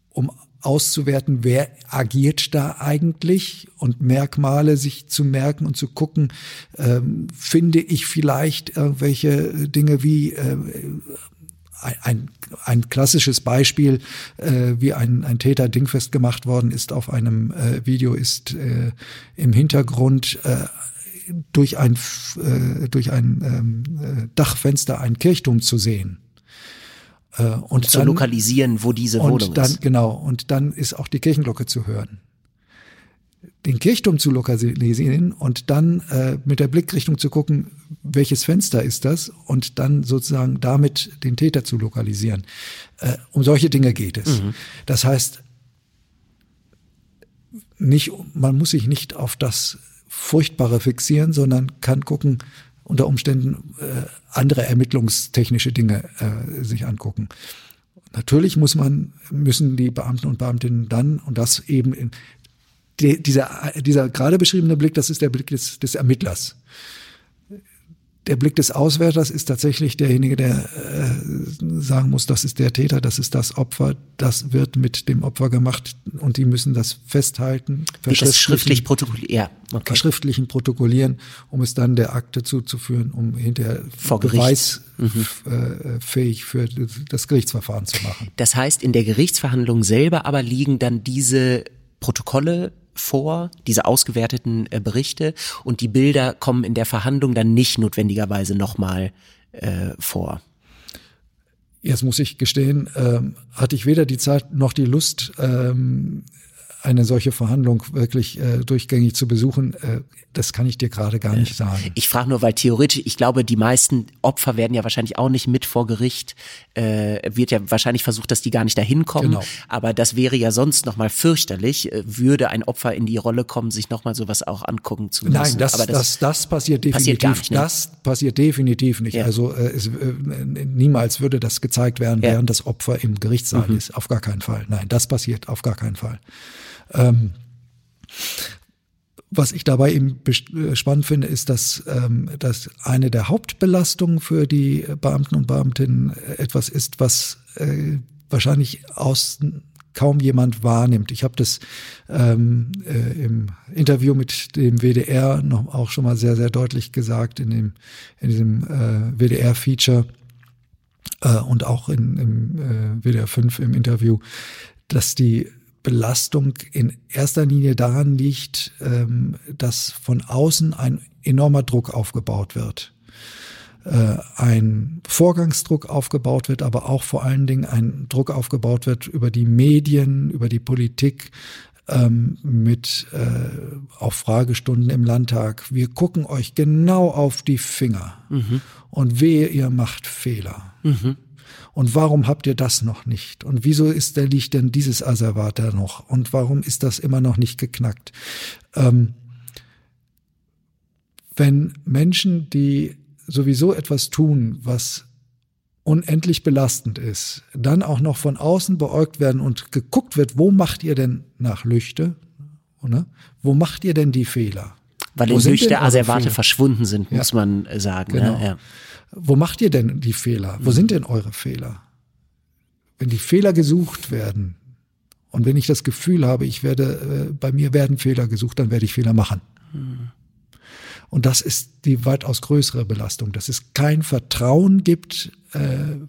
um auszuwerten, wer agiert da eigentlich und Merkmale sich zu merken und zu gucken, ähm, finde ich vielleicht irgendwelche Dinge wie äh, ein, ein klassisches Beispiel, äh, wie ein, ein Täter dingfest gemacht worden ist auf einem äh, Video, ist äh, im Hintergrund äh, durch ein, äh, durch ein ähm, äh, Dachfenster ein Kirchturm zu sehen. Äh, und dann, zu lokalisieren, wo diese Wohnung und dann, ist. Genau, und dann ist auch die Kirchenglocke zu hören den Kirchturm zu lokalisieren und dann äh, mit der Blickrichtung zu gucken, welches Fenster ist das und dann sozusagen damit den Täter zu lokalisieren. Äh, um solche Dinge geht es. Mhm. Das heißt, nicht, man muss sich nicht auf das Furchtbare fixieren, sondern kann gucken, unter Umständen äh, andere ermittlungstechnische Dinge äh, sich angucken. Natürlich muss man, müssen die Beamten und Beamtinnen dann, und das eben in, die, dieser, dieser gerade beschriebene Blick, das ist der Blick des, des Ermittlers. Der Blick des Auswärters ist tatsächlich derjenige, der äh, sagen muss, das ist der Täter, das ist das Opfer, das wird mit dem Opfer gemacht und die müssen das festhalten, das schriftlich protokollieren, ja, okay. verschriftlichen, protokollieren, um es dann der Akte zuzuführen, um hinterher Vor beweisfähig mhm. Äh, für das Gerichtsverfahren zu machen. Das heißt, in der Gerichtsverhandlung selber aber liegen dann diese Protokolle vor, diese ausgewerteten äh, Berichte und die Bilder kommen in der Verhandlung dann nicht notwendigerweise nochmal äh, vor. Jetzt muss ich gestehen, ähm, hatte ich weder die Zeit noch die Lust, ähm, eine solche Verhandlung wirklich äh, durchgängig zu besuchen, äh, das kann ich dir gerade gar nicht sagen. Ich frage nur, weil theoretisch, ich glaube, die meisten Opfer werden ja wahrscheinlich auch nicht mit vor Gericht. Äh, wird ja wahrscheinlich versucht, dass die gar nicht dahin kommen. Genau. Aber das wäre ja sonst nochmal fürchterlich, äh, würde ein Opfer in die Rolle kommen, sich nochmal sowas auch angucken zu müssen. Nein, das, das, das, das passiert definitiv. Passiert nicht, ne? Das passiert definitiv nicht. Ja. Also äh, es, äh, niemals würde das gezeigt werden, ja. während das Opfer im Gerichtssaal mhm. ist. Auf gar keinen Fall. Nein, das passiert auf gar keinen Fall. Ähm, was ich dabei eben äh, spannend finde, ist, dass, ähm, dass eine der Hauptbelastungen für die Beamten und Beamtinnen etwas ist, was äh, wahrscheinlich aus kaum jemand wahrnimmt. Ich habe das ähm, äh, im Interview mit dem WDR noch auch schon mal sehr, sehr deutlich gesagt in dem in diesem äh, WDR-Feature äh, und auch in, im äh, WDR 5 im Interview, dass die Belastung in erster Linie daran liegt, ähm, dass von außen ein enormer Druck aufgebaut wird. Äh, ein Vorgangsdruck aufgebaut wird, aber auch vor allen Dingen ein Druck aufgebaut wird über die Medien, über die Politik, ähm, mit äh, auf Fragestunden im Landtag. Wir gucken euch genau auf die Finger mhm. und wehe, ihr macht Fehler. Mhm. Und warum habt ihr das noch nicht? Und wieso ist der liegt denn dieses Asservat da noch? Und warum ist das immer noch nicht geknackt? Ähm, wenn Menschen, die sowieso etwas tun, was unendlich belastend ist, dann auch noch von außen beäugt werden und geguckt wird, wo macht ihr denn nach Lüchte? Oder? Wo macht ihr denn die Fehler? Weil in Lüchte Asservate verschwunden sind, muss ja. man sagen. Ne? Genau. Ne? Ja. Wo macht ihr denn die Fehler? Wo sind denn eure Fehler? Wenn die Fehler gesucht werden und wenn ich das Gefühl habe, ich werde, äh, bei mir werden Fehler gesucht, dann werde ich Fehler machen. Und das ist die weitaus größere Belastung, dass es kein Vertrauen gibt äh,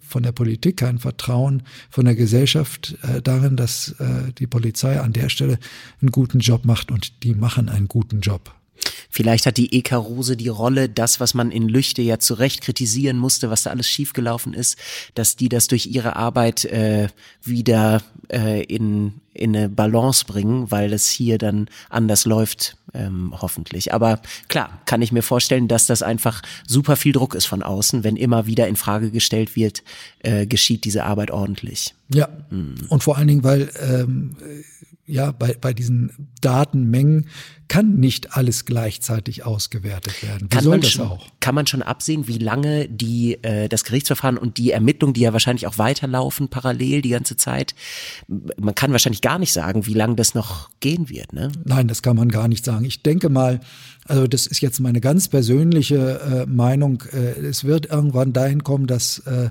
von der Politik, kein Vertrauen von der Gesellschaft äh, darin, dass äh, die Polizei an der Stelle einen guten Job macht und die machen einen guten Job. Vielleicht hat die Eka Rose die Rolle, das, was man in Lüchte ja zu Recht kritisieren musste, was da alles schiefgelaufen ist, dass die das durch ihre Arbeit äh, wieder äh, in, in eine Balance bringen, weil es hier dann anders läuft, ähm, hoffentlich. Aber klar, kann ich mir vorstellen, dass das einfach super viel Druck ist von außen, wenn immer wieder in Frage gestellt wird, äh, geschieht diese Arbeit ordentlich. Ja, mhm. und vor allen Dingen, weil ähm, ja, bei, bei diesen Datenmengen kann nicht alles gleichzeitig ausgewertet werden. Wie kann soll das schon, auch? Kann man schon absehen, wie lange die, äh, das Gerichtsverfahren und die Ermittlungen, die ja wahrscheinlich auch weiterlaufen parallel die ganze Zeit, man kann wahrscheinlich gar nicht sagen, wie lange das noch gehen wird. Ne? Nein, das kann man gar nicht sagen. Ich denke mal, also das ist jetzt meine ganz persönliche äh, Meinung. Äh, es wird irgendwann dahin kommen, dass äh,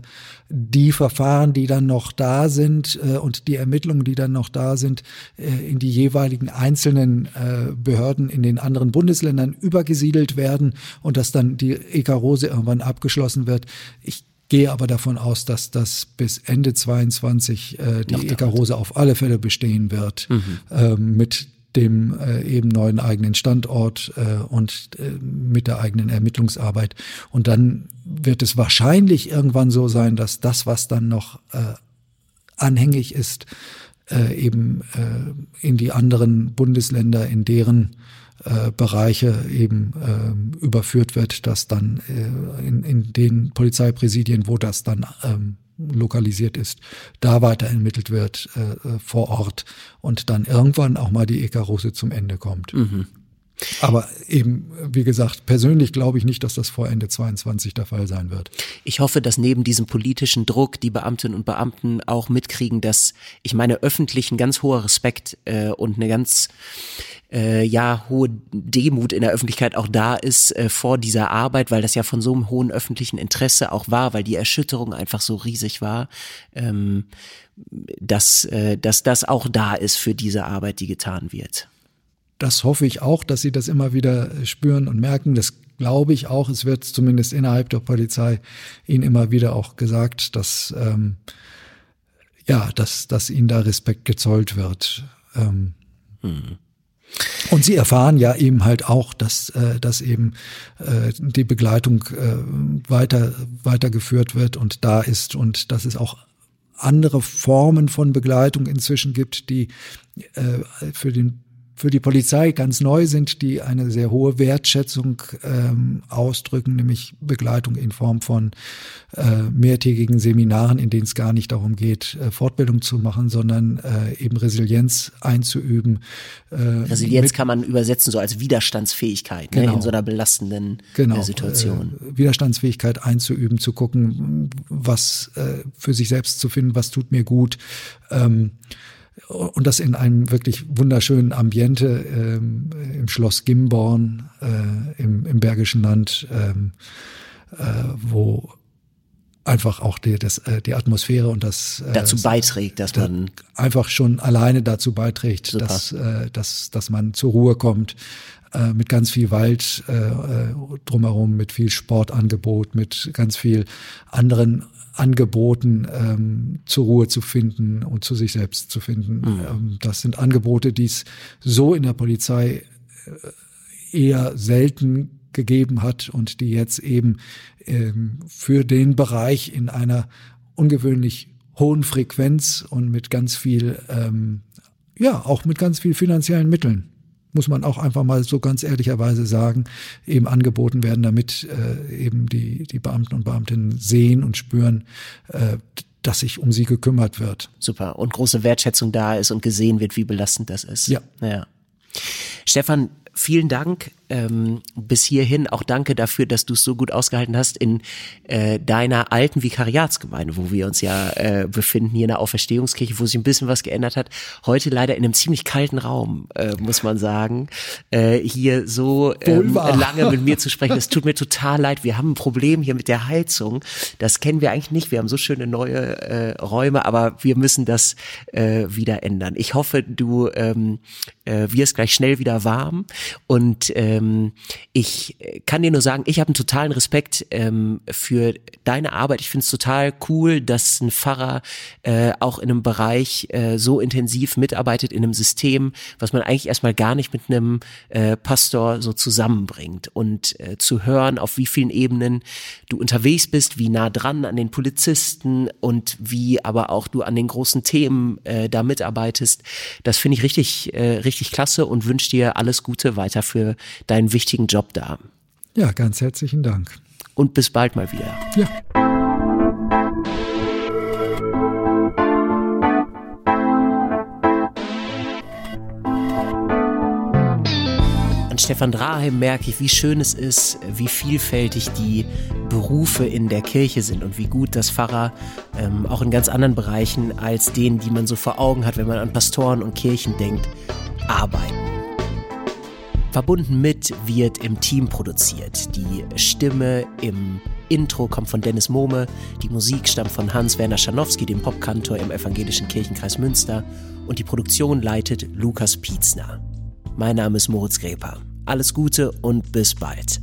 die Verfahren, die dann noch da sind äh, und die Ermittlungen, die dann noch da sind, äh, in die jeweiligen einzelnen äh, Behörden in den anderen Bundesländern übergesiedelt werden und dass dann die EK-Rose irgendwann abgeschlossen wird. Ich gehe aber davon aus, dass das bis Ende 22 äh, die EK-Rose auf alle Fälle bestehen wird mhm. äh, mit dem äh, eben neuen eigenen Standort äh, und äh, mit der eigenen Ermittlungsarbeit. Und dann wird es wahrscheinlich irgendwann so sein, dass das, was dann noch äh, anhängig ist, äh, eben äh, in die anderen Bundesländer, in deren äh, Bereiche eben äh, überführt wird, dass dann äh, in, in den Polizeipräsidien, wo das dann ähm, lokalisiert ist, da weiter ermittelt wird äh, äh vor Ort und dann irgendwann auch mal die Ekarose zum Ende kommt. Mhm. Aber eben, wie gesagt, persönlich glaube ich nicht, dass das vor Ende 22 der Fall sein wird. Ich hoffe, dass neben diesem politischen Druck die Beamtinnen und Beamten auch mitkriegen, dass ich meine öffentlich ein ganz hoher Respekt äh, und eine ganz äh, ja hohe Demut in der Öffentlichkeit auch da ist äh, vor dieser Arbeit, weil das ja von so einem hohen öffentlichen Interesse auch war, weil die Erschütterung einfach so riesig war, ähm, dass, äh, dass das auch da ist für diese Arbeit, die getan wird. Das hoffe ich auch, dass Sie das immer wieder spüren und merken. Das glaube ich auch. Es wird zumindest innerhalb der Polizei Ihnen immer wieder auch gesagt, dass ähm, ja, dass, dass Ihnen da Respekt gezollt wird. Ähm, hm. Und sie erfahren ja eben halt auch, dass, äh, dass eben äh, die Begleitung äh, weiter weitergeführt wird und da ist und dass es auch andere Formen von Begleitung inzwischen gibt, die äh, für den für die Polizei ganz neu sind, die eine sehr hohe Wertschätzung ähm, ausdrücken, nämlich Begleitung in Form von äh, mehrtägigen Seminaren, in denen es gar nicht darum geht, äh, Fortbildung zu machen, sondern äh, eben Resilienz einzuüben. Äh, Resilienz kann man übersetzen so als Widerstandsfähigkeit genau. ne, in genau. so einer belastenden äh, genau, Situation. Äh, Widerstandsfähigkeit einzuüben, zu gucken, was äh, für sich selbst zu finden, was tut mir gut. Ähm, und das in einem wirklich wunderschönen Ambiente ähm, im Schloss Gimborn äh, im, im Bergischen Land, ähm, äh, wo einfach auch die, das, äh, die Atmosphäre und das äh, dazu beiträgt, dass man einfach schon alleine dazu beiträgt, dass, äh, dass, dass man zur Ruhe kommt äh, mit ganz viel Wald äh, äh drumherum, mit viel Sportangebot, mit ganz viel anderen Angeboten ähm, zur Ruhe zu finden und zu sich selbst zu finden. Mhm. Ähm, das sind Angebote, die es so in der Polizei äh, eher selten gegeben hat und die jetzt eben ähm, für den Bereich in einer ungewöhnlich hohen Frequenz und mit ganz viel, ähm, ja, auch mit ganz viel finanziellen Mitteln muss man auch einfach mal so ganz ehrlicherweise sagen, eben angeboten werden, damit äh, eben die, die Beamten und Beamtinnen sehen und spüren, äh, dass sich um sie gekümmert wird. Super. Und große Wertschätzung da ist und gesehen wird, wie belastend das ist. Ja. ja. Stefan, vielen Dank ähm, bis hierhin. Auch danke dafür, dass du es so gut ausgehalten hast in äh, deiner alten Vikariatsgemeinde, wo wir uns ja äh, befinden, hier in der Auferstehungskirche, wo sich ein bisschen was geändert hat. Heute leider in einem ziemlich kalten Raum, äh, muss man sagen. Äh, hier so ähm, lange mit mir zu sprechen, es tut mir total leid. Wir haben ein Problem hier mit der Heizung. Das kennen wir eigentlich nicht. Wir haben so schöne neue äh, Räume, aber wir müssen das äh, wieder ändern. Ich hoffe, du ähm, äh, wirst gleich schnell wieder warm und äh, ähm, ich kann dir nur sagen, ich habe einen totalen Respekt ähm, für deine Arbeit. Ich finde es total cool, dass ein Pfarrer äh, auch in einem Bereich äh, so intensiv mitarbeitet, in einem System, was man eigentlich erstmal gar nicht mit einem äh, Pastor so zusammenbringt. Und äh, zu hören, auf wie vielen Ebenen du unterwegs bist, wie nah dran an den Polizisten und wie aber auch du an den großen Themen äh, da mitarbeitest, das finde ich richtig, äh, richtig klasse und wünsche dir alles Gute weiter für deinen wichtigen Job da. Ja, ganz herzlichen Dank. Und bis bald mal wieder. Ja. An Stefan Draheim merke ich, wie schön es ist, wie vielfältig die Berufe in der Kirche sind und wie gut das Pfarrer ähm, auch in ganz anderen Bereichen als denen, die man so vor Augen hat, wenn man an Pastoren und Kirchen denkt, arbeiten. Verbunden mit wird im Team produziert. Die Stimme im Intro kommt von Dennis Mohme, die Musik stammt von Hans-Werner Schanowski, dem Popkantor im Evangelischen Kirchenkreis Münster und die Produktion leitet Lukas Pietzner. Mein Name ist Moritz Greper. Alles Gute und bis bald.